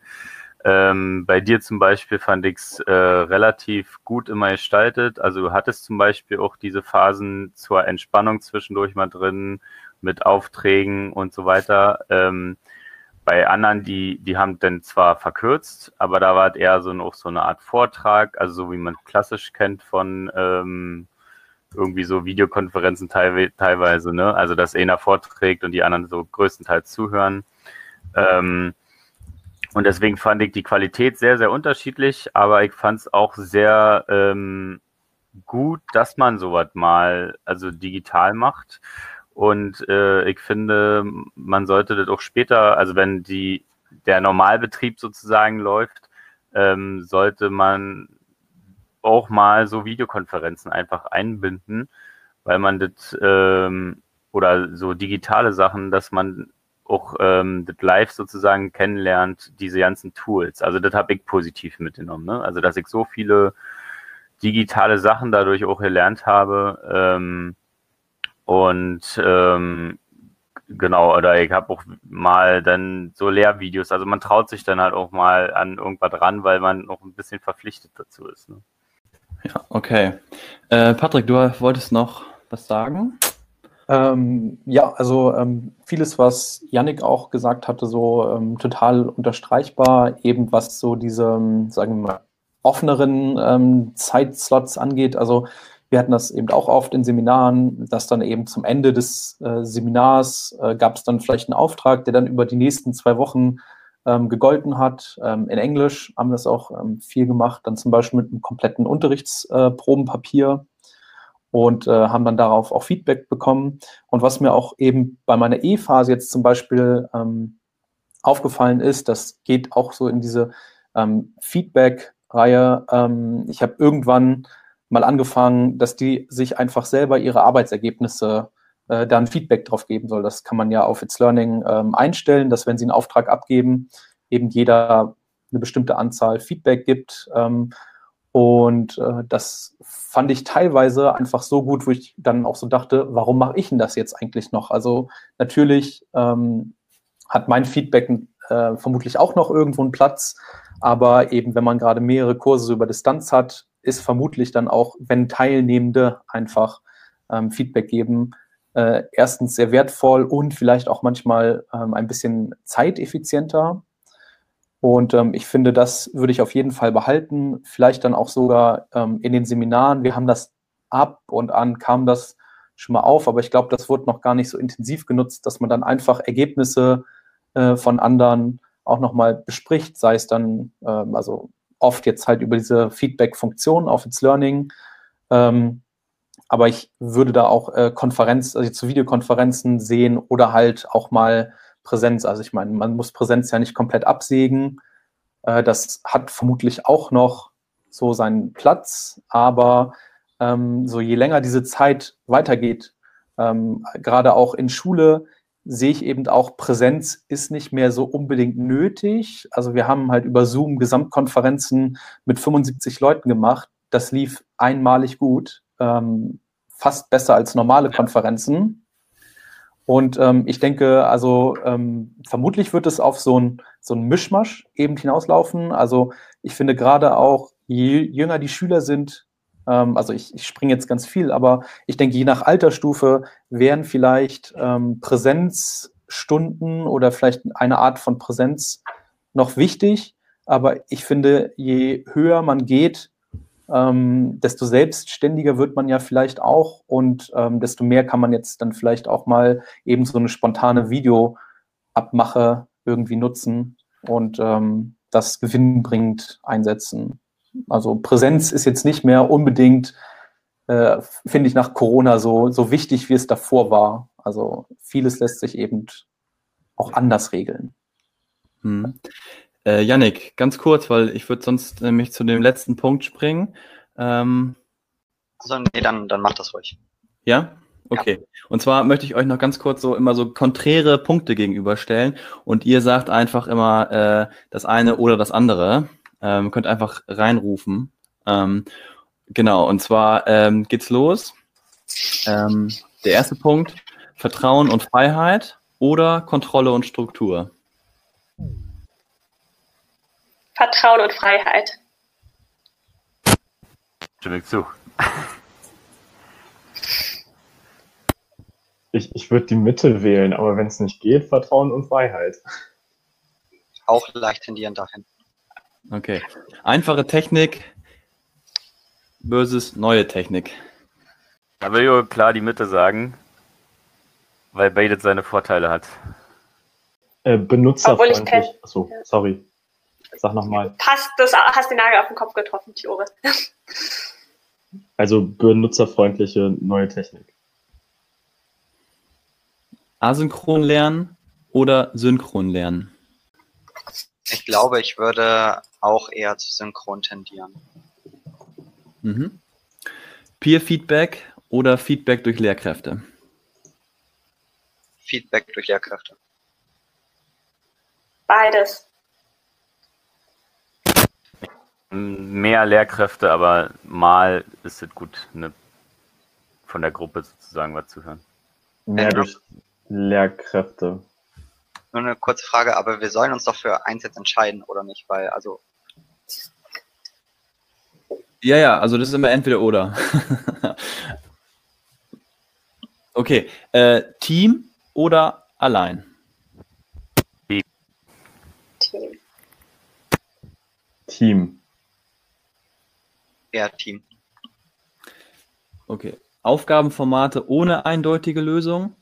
Speaker 2: Ähm, bei dir zum Beispiel fand ich es äh, relativ gut immer gestaltet. Also du hattest zum Beispiel auch diese Phasen zur Entspannung zwischendurch mal drin mit Aufträgen und so weiter. Ähm, bei anderen, die, die haben dann zwar verkürzt, aber da war es eher so, auch so eine Art Vortrag, also so wie man klassisch kennt von ähm, irgendwie so Videokonferenzen teil, teilweise, ne? Also dass einer vorträgt und die anderen so größtenteils zuhören. Ähm, und deswegen fand ich die Qualität sehr, sehr unterschiedlich, aber ich fand es auch sehr ähm, gut, dass man sowas mal also digital macht. Und äh, ich finde, man sollte das auch später, also wenn die, der Normalbetrieb sozusagen läuft, ähm, sollte man auch mal so Videokonferenzen einfach einbinden, weil man das ähm, oder so digitale Sachen, dass man auch ähm, das live sozusagen kennenlernt, diese ganzen Tools. Also das habe ich positiv mitgenommen. Ne? Also dass ich so viele digitale Sachen dadurch auch gelernt habe. Ähm, und ähm, genau, oder ich habe auch mal dann so Lehrvideos. Also man traut sich dann halt auch mal an irgendwas ran, weil man auch ein bisschen verpflichtet dazu ist. Ne?
Speaker 1: Ja, okay. Äh, Patrick, du wolltest noch was sagen?
Speaker 4: Ähm, ja, also ähm, vieles, was Yannick auch gesagt hatte, so ähm, total unterstreichbar, eben was so diese, ähm, sagen wir mal, offeneren ähm, Zeitslots angeht. Also wir hatten das eben auch oft in Seminaren, dass dann eben zum Ende des äh, Seminars äh, gab es dann vielleicht einen Auftrag, der dann über die nächsten zwei Wochen ähm, gegolten hat. In Englisch haben wir das auch viel gemacht, dann zum Beispiel mit einem kompletten Unterrichtsprobenpapier äh, und äh, haben dann darauf auch Feedback bekommen. Und was mir auch eben bei meiner E-Phase jetzt zum Beispiel ähm, aufgefallen ist, das geht auch so in diese ähm, Feedback-Reihe. Ähm, ich habe irgendwann mal angefangen, dass die sich einfach selber ihre Arbeitsergebnisse äh, dann Feedback drauf geben soll. Das kann man ja auf It's Learning ähm, einstellen, dass wenn Sie einen Auftrag abgeben, eben jeder eine bestimmte Anzahl Feedback gibt. Ähm, und äh, das fand ich teilweise einfach so gut, wo ich dann auch so dachte, warum mache ich denn das jetzt eigentlich noch? Also natürlich ähm, hat mein Feedback äh, vermutlich auch noch irgendwo einen Platz, aber eben wenn man gerade mehrere Kurse über Distanz hat, ist vermutlich dann auch, wenn Teilnehmende einfach ähm, Feedback geben, äh, erstens sehr wertvoll und vielleicht auch manchmal ähm, ein bisschen zeiteffizienter. Und ähm, ich finde, das würde ich auf jeden Fall behalten. Vielleicht dann auch sogar ähm, in den Seminaren. Wir haben das ab und an, kam das schon mal auf, aber ich glaube, das wurde noch gar nicht so intensiv genutzt, dass man dann einfach Ergebnisse äh, von anderen auch nochmal bespricht, sei es dann, ähm, also oft jetzt halt über diese Feedback-Funktion auf It's Learning. Ähm, aber ich würde da auch äh, Konferenz, also zu Videokonferenzen sehen oder halt auch mal Präsenz. Also ich meine, man muss Präsenz ja nicht komplett absägen. Äh, das hat vermutlich auch noch so seinen Platz, aber ähm, so je länger diese Zeit weitergeht, ähm, gerade auch in Schule, sehe ich eben auch, Präsenz ist nicht mehr so unbedingt nötig. Also wir haben halt über Zoom Gesamtkonferenzen mit 75 Leuten gemacht. Das lief einmalig gut, ähm, fast besser als normale Konferenzen. Und ähm, ich denke, also ähm, vermutlich wird es auf so ein, so ein Mischmasch eben hinauslaufen. Also ich finde gerade auch, je jünger die Schüler sind, ähm, also ich, ich springe jetzt ganz viel, aber ich denke, je nach Altersstufe wären vielleicht ähm, Präsenzstunden oder vielleicht eine Art von Präsenz noch wichtig. Aber ich finde, je höher man geht, ähm, desto selbstständiger wird man ja vielleicht auch und ähm, desto mehr kann man jetzt dann vielleicht auch mal eben so eine spontane Videoabmache irgendwie nutzen und ähm, das gewinnbringend einsetzen. Also Präsenz ist jetzt nicht mehr unbedingt, äh, finde ich, nach Corona so, so wichtig, wie es davor war. Also vieles lässt sich eben auch anders regeln.
Speaker 1: Hm. Äh, Yannick, ganz kurz, weil ich würde sonst nämlich zu dem letzten Punkt springen. Ähm,
Speaker 5: also nee, dann, dann mach das ruhig.
Speaker 1: Ja? Okay. Und zwar möchte ich euch noch ganz kurz so immer so konträre Punkte gegenüberstellen und ihr sagt einfach immer äh, das eine oder das andere. Ähm, könnt einfach reinrufen. Ähm, genau, und zwar ähm, geht's los. Ähm, der erste Punkt, Vertrauen und Freiheit oder Kontrolle und Struktur.
Speaker 6: Vertrauen und Freiheit.
Speaker 2: Stimme ich zu.
Speaker 3: Ich, ich würde die Mitte wählen, aber wenn es nicht geht, Vertrauen und Freiheit.
Speaker 5: Auch leicht tendieren dahin.
Speaker 1: Okay. Einfache Technik versus neue Technik.
Speaker 2: Da will ich klar die Mitte sagen, weil beides seine Vorteile hat.
Speaker 3: Äh, benutzerfreundlich. Achso, sorry. Sag nochmal.
Speaker 6: Passt, das hast den Nagel auf den Kopf getroffen, Tiore.
Speaker 3: Also benutzerfreundliche neue Technik.
Speaker 1: Asynchron lernen oder synchron lernen?
Speaker 5: Ich glaube, ich würde auch eher zu synchron tendieren.
Speaker 1: Mhm. Peer-Feedback oder Feedback durch Lehrkräfte?
Speaker 5: Feedback durch Lehrkräfte.
Speaker 6: Beides
Speaker 2: mehr Lehrkräfte, aber mal ist es gut, ne, von der Gruppe sozusagen was zu hören.
Speaker 3: Mehr durch Lehrkräfte.
Speaker 5: Nur eine kurze Frage, aber wir sollen uns doch für eins jetzt entscheiden, oder nicht? Weil, also.
Speaker 1: Ja, ja, also das ist immer entweder oder. okay, äh, Team oder allein?
Speaker 6: Team.
Speaker 3: Team
Speaker 5: eher Team.
Speaker 1: Okay. Aufgabenformate ohne eindeutige Lösung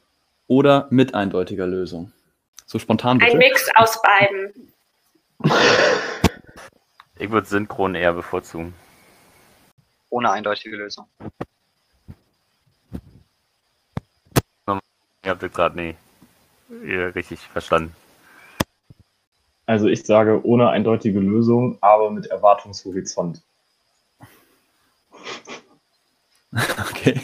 Speaker 1: oder mit eindeutiger Lösung? So spontan
Speaker 6: bitte. Ein Mix aus beiden.
Speaker 2: Ich würde synchron eher bevorzugen.
Speaker 5: Ohne eindeutige Lösung.
Speaker 2: Ihr habt gerade nie richtig verstanden.
Speaker 3: Also ich sage ohne eindeutige Lösung, aber mit Erwartungshorizont.
Speaker 1: Okay.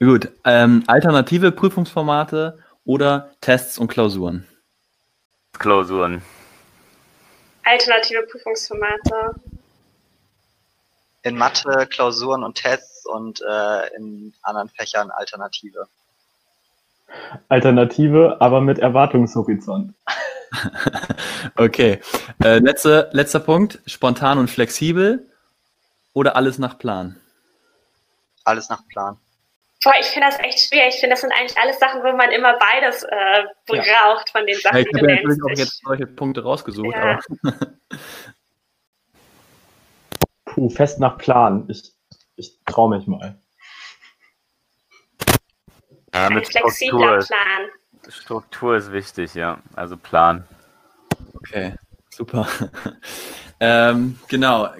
Speaker 1: Gut. Ähm, alternative Prüfungsformate oder Tests und Klausuren?
Speaker 2: Klausuren.
Speaker 6: Alternative Prüfungsformate.
Speaker 5: In Mathe Klausuren und Tests und äh, in anderen Fächern Alternative.
Speaker 3: Alternative, aber mit Erwartungshorizont.
Speaker 1: okay. Äh, letzte, letzter Punkt. Spontan und flexibel oder alles nach Plan?
Speaker 5: Alles nach Plan.
Speaker 6: Boah, ich finde das echt schwer. Ich finde, das sind eigentlich alles Sachen, wo man immer beides äh, braucht ja. von den Sachen. Ja,
Speaker 1: ich habe ja natürlich auch jetzt solche Punkte rausgesucht. Ja.
Speaker 3: Puh, fest nach Plan. Ich, ich traue mich mal.
Speaker 2: Ja, mit Ein flexibler Struktur Plan. Struktur ist wichtig, ja. Also Plan.
Speaker 1: Okay, super. ähm, genau.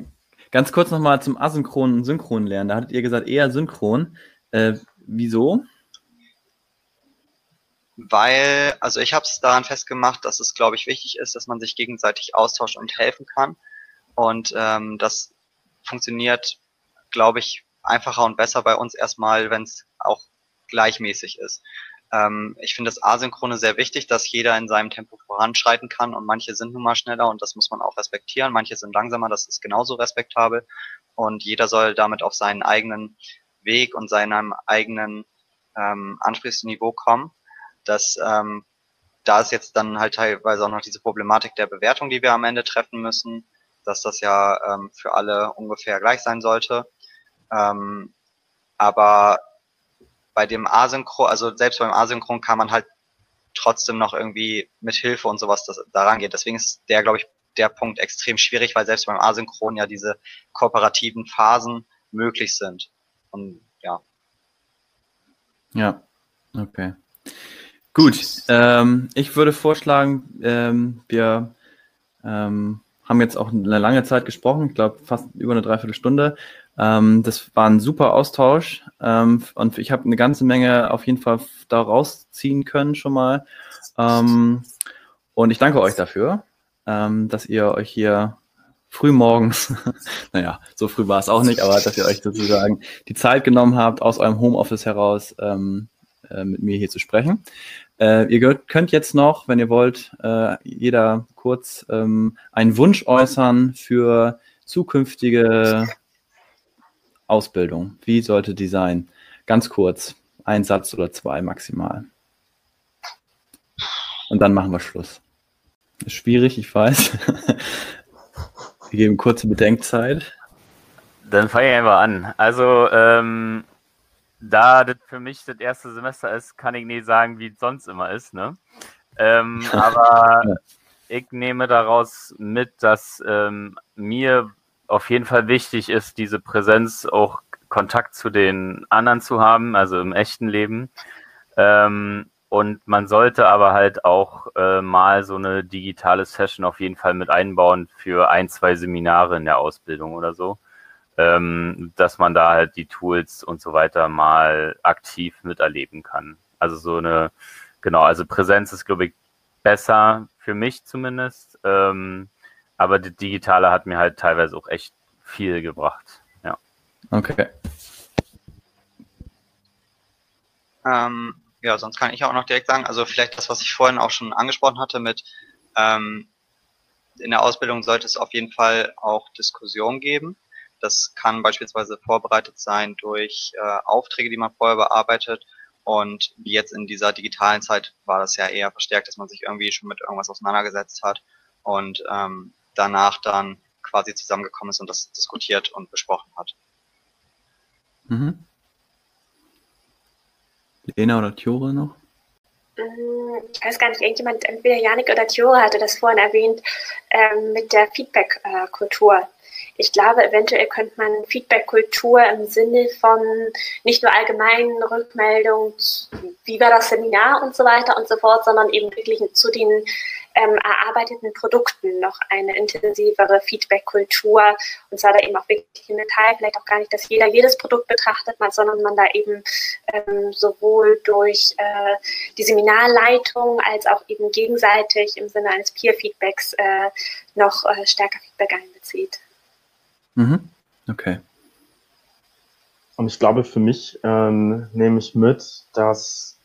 Speaker 1: Ganz kurz nochmal zum asynchronen und synchronen Lernen. Da hattet ihr gesagt, eher synchron. Äh, wieso?
Speaker 5: Weil, also ich habe es daran festgemacht, dass es, glaube ich, wichtig ist, dass man sich gegenseitig austauscht und helfen kann. Und ähm, das funktioniert, glaube ich, einfacher und besser bei uns erstmal, wenn es auch gleichmäßig ist. Ähm, ich finde das Asynchrone sehr wichtig, dass jeder in seinem Tempo voranschreiten kann und manche sind nun mal schneller und das muss man auch respektieren. Manche sind langsamer, das ist genauso respektabel und jeder soll damit auf seinen eigenen Weg und seinem eigenen ähm, Ansprechniveau kommen. Das ähm, da ist jetzt dann halt teilweise auch noch diese Problematik der Bewertung, die wir am Ende treffen müssen, dass das ja ähm, für alle ungefähr gleich sein sollte. Ähm, aber bei dem Asynchron, also selbst beim Asynchron kann man halt trotzdem noch irgendwie mit Hilfe und sowas das, daran geht. Deswegen ist der, glaube ich, der Punkt extrem schwierig, weil selbst beim Asynchron ja diese kooperativen Phasen möglich sind. Und ja.
Speaker 1: Ja, okay. Gut, ähm, ich würde vorschlagen, ähm, wir ähm, haben jetzt auch eine lange Zeit gesprochen, ich glaube fast über eine Dreiviertelstunde. Ähm, das war ein super Austausch ähm, und ich habe eine ganze Menge auf jeden Fall daraus ziehen können schon mal. Ähm, und ich danke euch dafür, ähm, dass ihr euch hier früh morgens, naja, so früh war es auch nicht, aber dass ihr euch sozusagen die Zeit genommen habt, aus eurem Homeoffice heraus ähm, äh, mit mir hier zu sprechen. Äh, ihr könnt jetzt noch, wenn ihr wollt, äh, jeder kurz ähm, einen Wunsch äußern für zukünftige Ausbildung. Wie sollte die sein? Ganz kurz, ein Satz oder zwei maximal. Und dann machen wir Schluss. Ist schwierig, ich weiß. wir geben kurze Bedenkzeit.
Speaker 2: Dann fange ich einfach an. Also, ähm, da das für mich das erste Semester ist, kann ich nicht sagen, wie es sonst immer ist. Ne? Ähm, aber ich nehme daraus mit, dass ähm, mir auf jeden Fall wichtig ist, diese Präsenz auch Kontakt zu den anderen zu haben, also im echten Leben. Ähm, und man sollte aber halt auch äh, mal so eine digitale Session auf jeden Fall mit einbauen für ein, zwei Seminare in der Ausbildung oder so ähm, dass man da halt die Tools und so weiter mal aktiv miterleben kann. Also so eine, genau, also Präsenz ist, glaube ich, besser für mich zumindest. Ähm, aber die digitale hat mir halt teilweise auch echt viel gebracht. Ja.
Speaker 1: Okay.
Speaker 5: Ähm, ja, sonst kann ich auch noch direkt sagen, also vielleicht das, was ich vorhin auch schon angesprochen hatte mit ähm, in der Ausbildung sollte es auf jeden Fall auch Diskussion geben. Das kann beispielsweise vorbereitet sein durch äh, Aufträge, die man vorher bearbeitet. Und wie jetzt in dieser digitalen Zeit war das ja eher verstärkt, dass man sich irgendwie schon mit irgendwas auseinandergesetzt hat und ähm, danach dann quasi zusammengekommen ist und das diskutiert und besprochen hat.
Speaker 1: Mhm. Lena oder Tjore noch?
Speaker 6: Ich weiß gar nicht, irgendjemand, entweder Janik oder Tjore hatte das vorhin erwähnt, ähm, mit der Feedback-Kultur ich glaube, eventuell könnte man Feedback-Kultur im Sinne von nicht nur allgemeinen Rückmeldungen, wie war das Seminar und so weiter und so fort, sondern eben wirklich zu den ähm, erarbeiteten Produkten noch eine intensivere Feedback-Kultur und zwar da eben auch wirklich im Detail, vielleicht auch gar nicht, dass jeder jedes Produkt betrachtet, sondern man da eben ähm, sowohl durch äh, die Seminarleitung als auch eben gegenseitig im Sinne eines Peer-Feedbacks äh, noch äh, stärker Feedback einbezieht.
Speaker 1: Mhm. Okay.
Speaker 3: Und ich glaube, für mich ähm, nehme ich mit, dass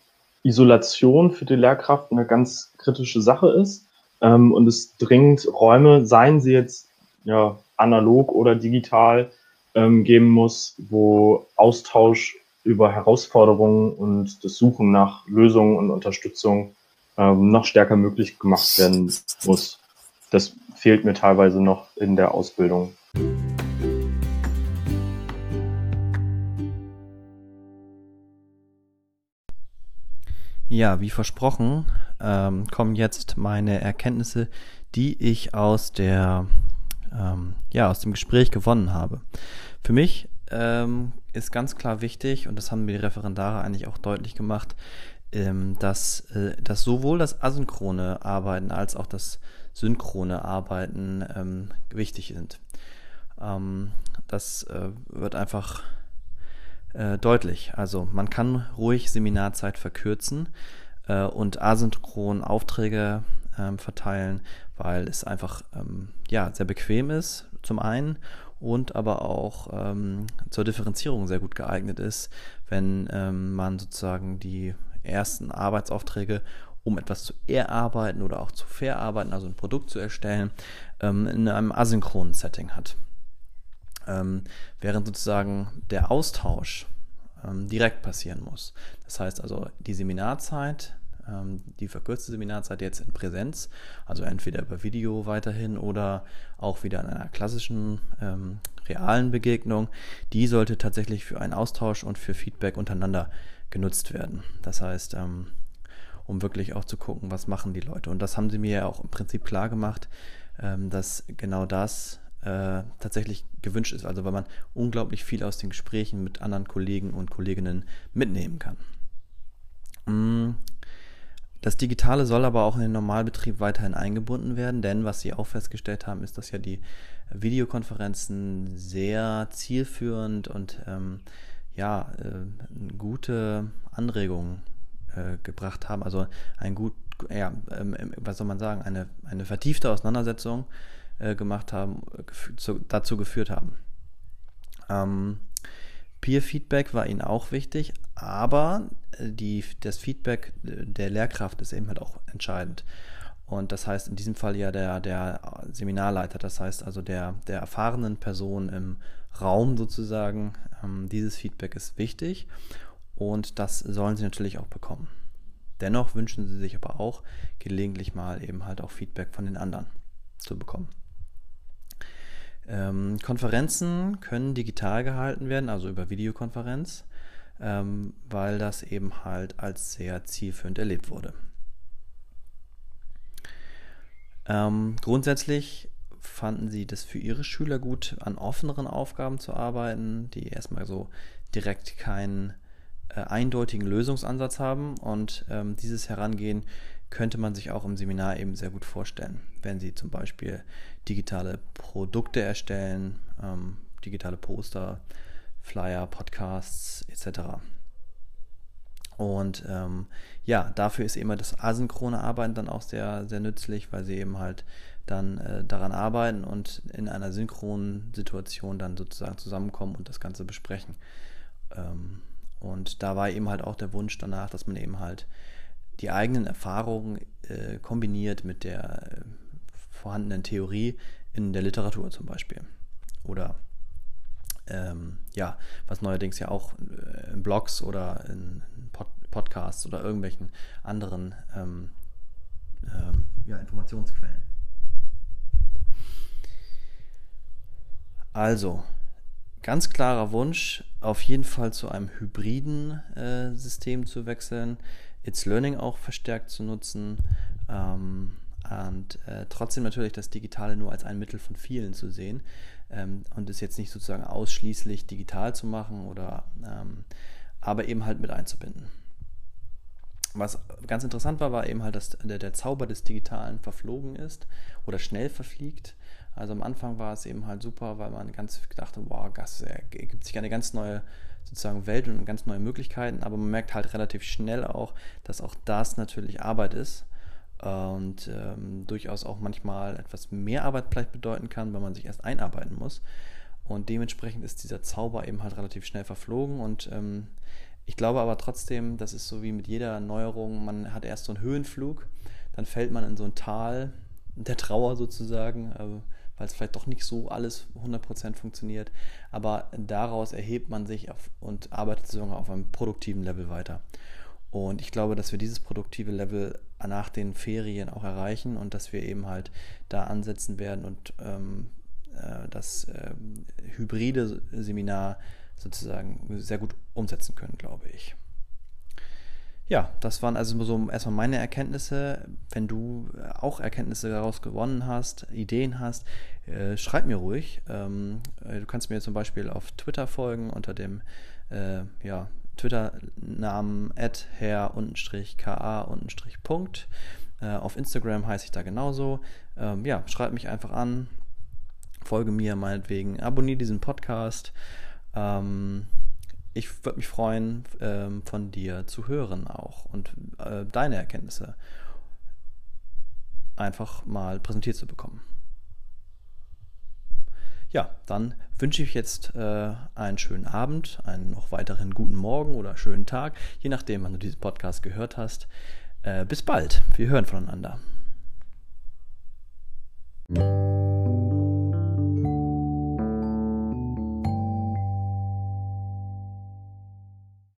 Speaker 3: Isolation für die Lehrkraft eine ganz kritische Sache ist ähm, und es dringend Räume, seien sie jetzt ja, analog oder digital, ähm, geben muss, wo Austausch über Herausforderungen und das Suchen nach Lösungen und Unterstützung ähm, noch stärker möglich gemacht werden muss. Das fehlt mir teilweise noch in der Ausbildung.
Speaker 1: Ja, wie versprochen, ähm, kommen jetzt meine Erkenntnisse, die ich aus der ähm, ja aus dem Gespräch gewonnen habe. Für mich ähm, ist ganz klar wichtig und das haben mir die Referendare eigentlich auch deutlich gemacht, ähm, dass, äh, dass sowohl das asynchrone Arbeiten als auch das synchrone Arbeiten ähm, wichtig sind. Ähm, das äh, wird einfach äh, deutlich. Also man kann ruhig Seminarzeit verkürzen äh, und asynchron Aufträge ähm, verteilen, weil es einfach ähm, ja, sehr bequem ist, zum einen, und aber auch ähm, zur Differenzierung sehr gut geeignet ist, wenn ähm, man sozusagen die ersten Arbeitsaufträge um etwas zu erarbeiten oder auch zu verarbeiten, also ein Produkt zu erstellen, ähm, in einem asynchronen Setting hat. Ähm, während sozusagen der Austausch ähm, direkt passieren muss. Das heißt also, die Seminarzeit, ähm, die verkürzte Seminarzeit jetzt in Präsenz, also entweder über Video weiterhin oder auch wieder in einer klassischen ähm, realen Begegnung, die sollte tatsächlich für einen Austausch und für Feedback untereinander genutzt werden. Das heißt, ähm, um wirklich auch zu gucken, was machen die Leute. Und das haben sie mir ja auch im Prinzip klar gemacht, ähm, dass genau das äh, tatsächlich gewünscht ist. Also weil man unglaublich viel aus den Gesprächen mit anderen Kollegen und Kolleginnen mitnehmen kann. Mm. Das Digitale soll aber auch in den Normalbetrieb weiterhin eingebunden werden, denn was Sie auch festgestellt haben, ist, dass ja die Videokonferenzen sehr zielführend und ähm, ja, äh, gute Anregungen äh, gebracht haben. Also ein gut, ja, ähm, ähm, was soll man sagen, eine, eine vertiefte Auseinandersetzung äh, gemacht haben, zu, dazu geführt haben. Ähm, Peer-Feedback war ihnen auch wichtig, aber äh, die, das Feedback der Lehrkraft ist eben halt auch entscheidend. Und das heißt in diesem Fall ja der, der Seminarleiter, das heißt also der, der erfahrenen Person im Raum sozusagen, ähm, dieses Feedback ist wichtig und das sollen sie natürlich auch bekommen. Dennoch wünschen sie sich aber auch gelegentlich mal eben halt auch Feedback von den anderen zu bekommen. Ähm, Konferenzen können digital gehalten werden, also über Videokonferenz, ähm, weil das eben halt als sehr zielführend erlebt wurde. Ähm, grundsätzlich fanden sie das für ihre Schüler gut, an offeneren Aufgaben zu arbeiten, die erstmal so direkt keinen äh, eindeutigen Lösungsansatz haben und ähm, dieses Herangehen könnte man sich auch im Seminar eben sehr gut vorstellen, wenn Sie zum Beispiel digitale Produkte erstellen, ähm, digitale Poster, Flyer, Podcasts etc. Und ähm, ja, dafür ist immer das asynchrone Arbeiten dann auch sehr, sehr nützlich, weil sie eben halt dann äh, daran arbeiten und in einer synchronen Situation dann sozusagen zusammenkommen und das Ganze besprechen. Ähm, und da war eben halt auch der Wunsch danach, dass man eben halt die eigenen Erfahrungen äh, kombiniert mit der äh, vorhandenen Theorie in der Literatur zum Beispiel. Oder ähm, ja, was neuerdings ja auch äh, in Blogs oder in Pod Podcasts oder irgendwelchen anderen ähm, ähm, ja, Informationsquellen. Also, ganz klarer Wunsch, auf jeden Fall zu einem hybriden äh, System zu wechseln, It's Learning auch verstärkt zu nutzen ähm, und äh, trotzdem natürlich das Digitale nur als ein Mittel von vielen zu sehen ähm, und es jetzt nicht sozusagen ausschließlich digital zu machen oder ähm, aber eben halt mit einzubinden. Was ganz interessant war, war eben halt, dass der, der Zauber des Digitalen verflogen ist oder schnell verfliegt. Also am Anfang war es eben halt super, weil man ganz dachte, wow, das ergibt sich eine ganz neue sozusagen Welt und ganz neue Möglichkeiten, aber man merkt halt relativ schnell auch, dass auch das natürlich Arbeit ist und ähm, durchaus auch manchmal etwas mehr Arbeit vielleicht bedeuten kann, weil man sich erst einarbeiten muss. Und dementsprechend ist dieser Zauber eben halt relativ schnell verflogen und ähm, ich glaube aber trotzdem, das ist so wie mit jeder Neuerung, man hat erst so einen Höhenflug, dann fällt man in so ein Tal der Trauer sozusagen. Äh, weil es vielleicht doch nicht so alles 100% funktioniert. Aber daraus erhebt man sich und arbeitet sogar auf einem produktiven Level weiter. Und ich glaube, dass wir dieses produktive Level nach den Ferien auch erreichen und dass wir eben halt da ansetzen werden und ähm, äh, das äh, hybride Seminar sozusagen sehr gut umsetzen können, glaube ich. Ja, das waren also so erstmal meine Erkenntnisse. Wenn du auch Erkenntnisse daraus gewonnen hast, Ideen hast, äh, schreib mir ruhig. Ähm, äh, du kannst mir zum Beispiel auf Twitter folgen unter dem äh, ja, Twitter-Namen herr-ka-punkt. Äh, auf Instagram heiße ich da genauso. Ähm, ja, schreib mich einfach an, folge mir meinetwegen, abonniere diesen Podcast. Ähm, ich würde mich freuen, ähm, von dir zu hören auch und äh, deine Erkenntnisse einfach mal präsentiert zu bekommen. Ja, dann wünsche ich jetzt äh, einen schönen Abend, einen noch weiteren guten Morgen oder schönen Tag, je nachdem, wann du diesen Podcast gehört hast. Äh, bis bald, wir hören voneinander.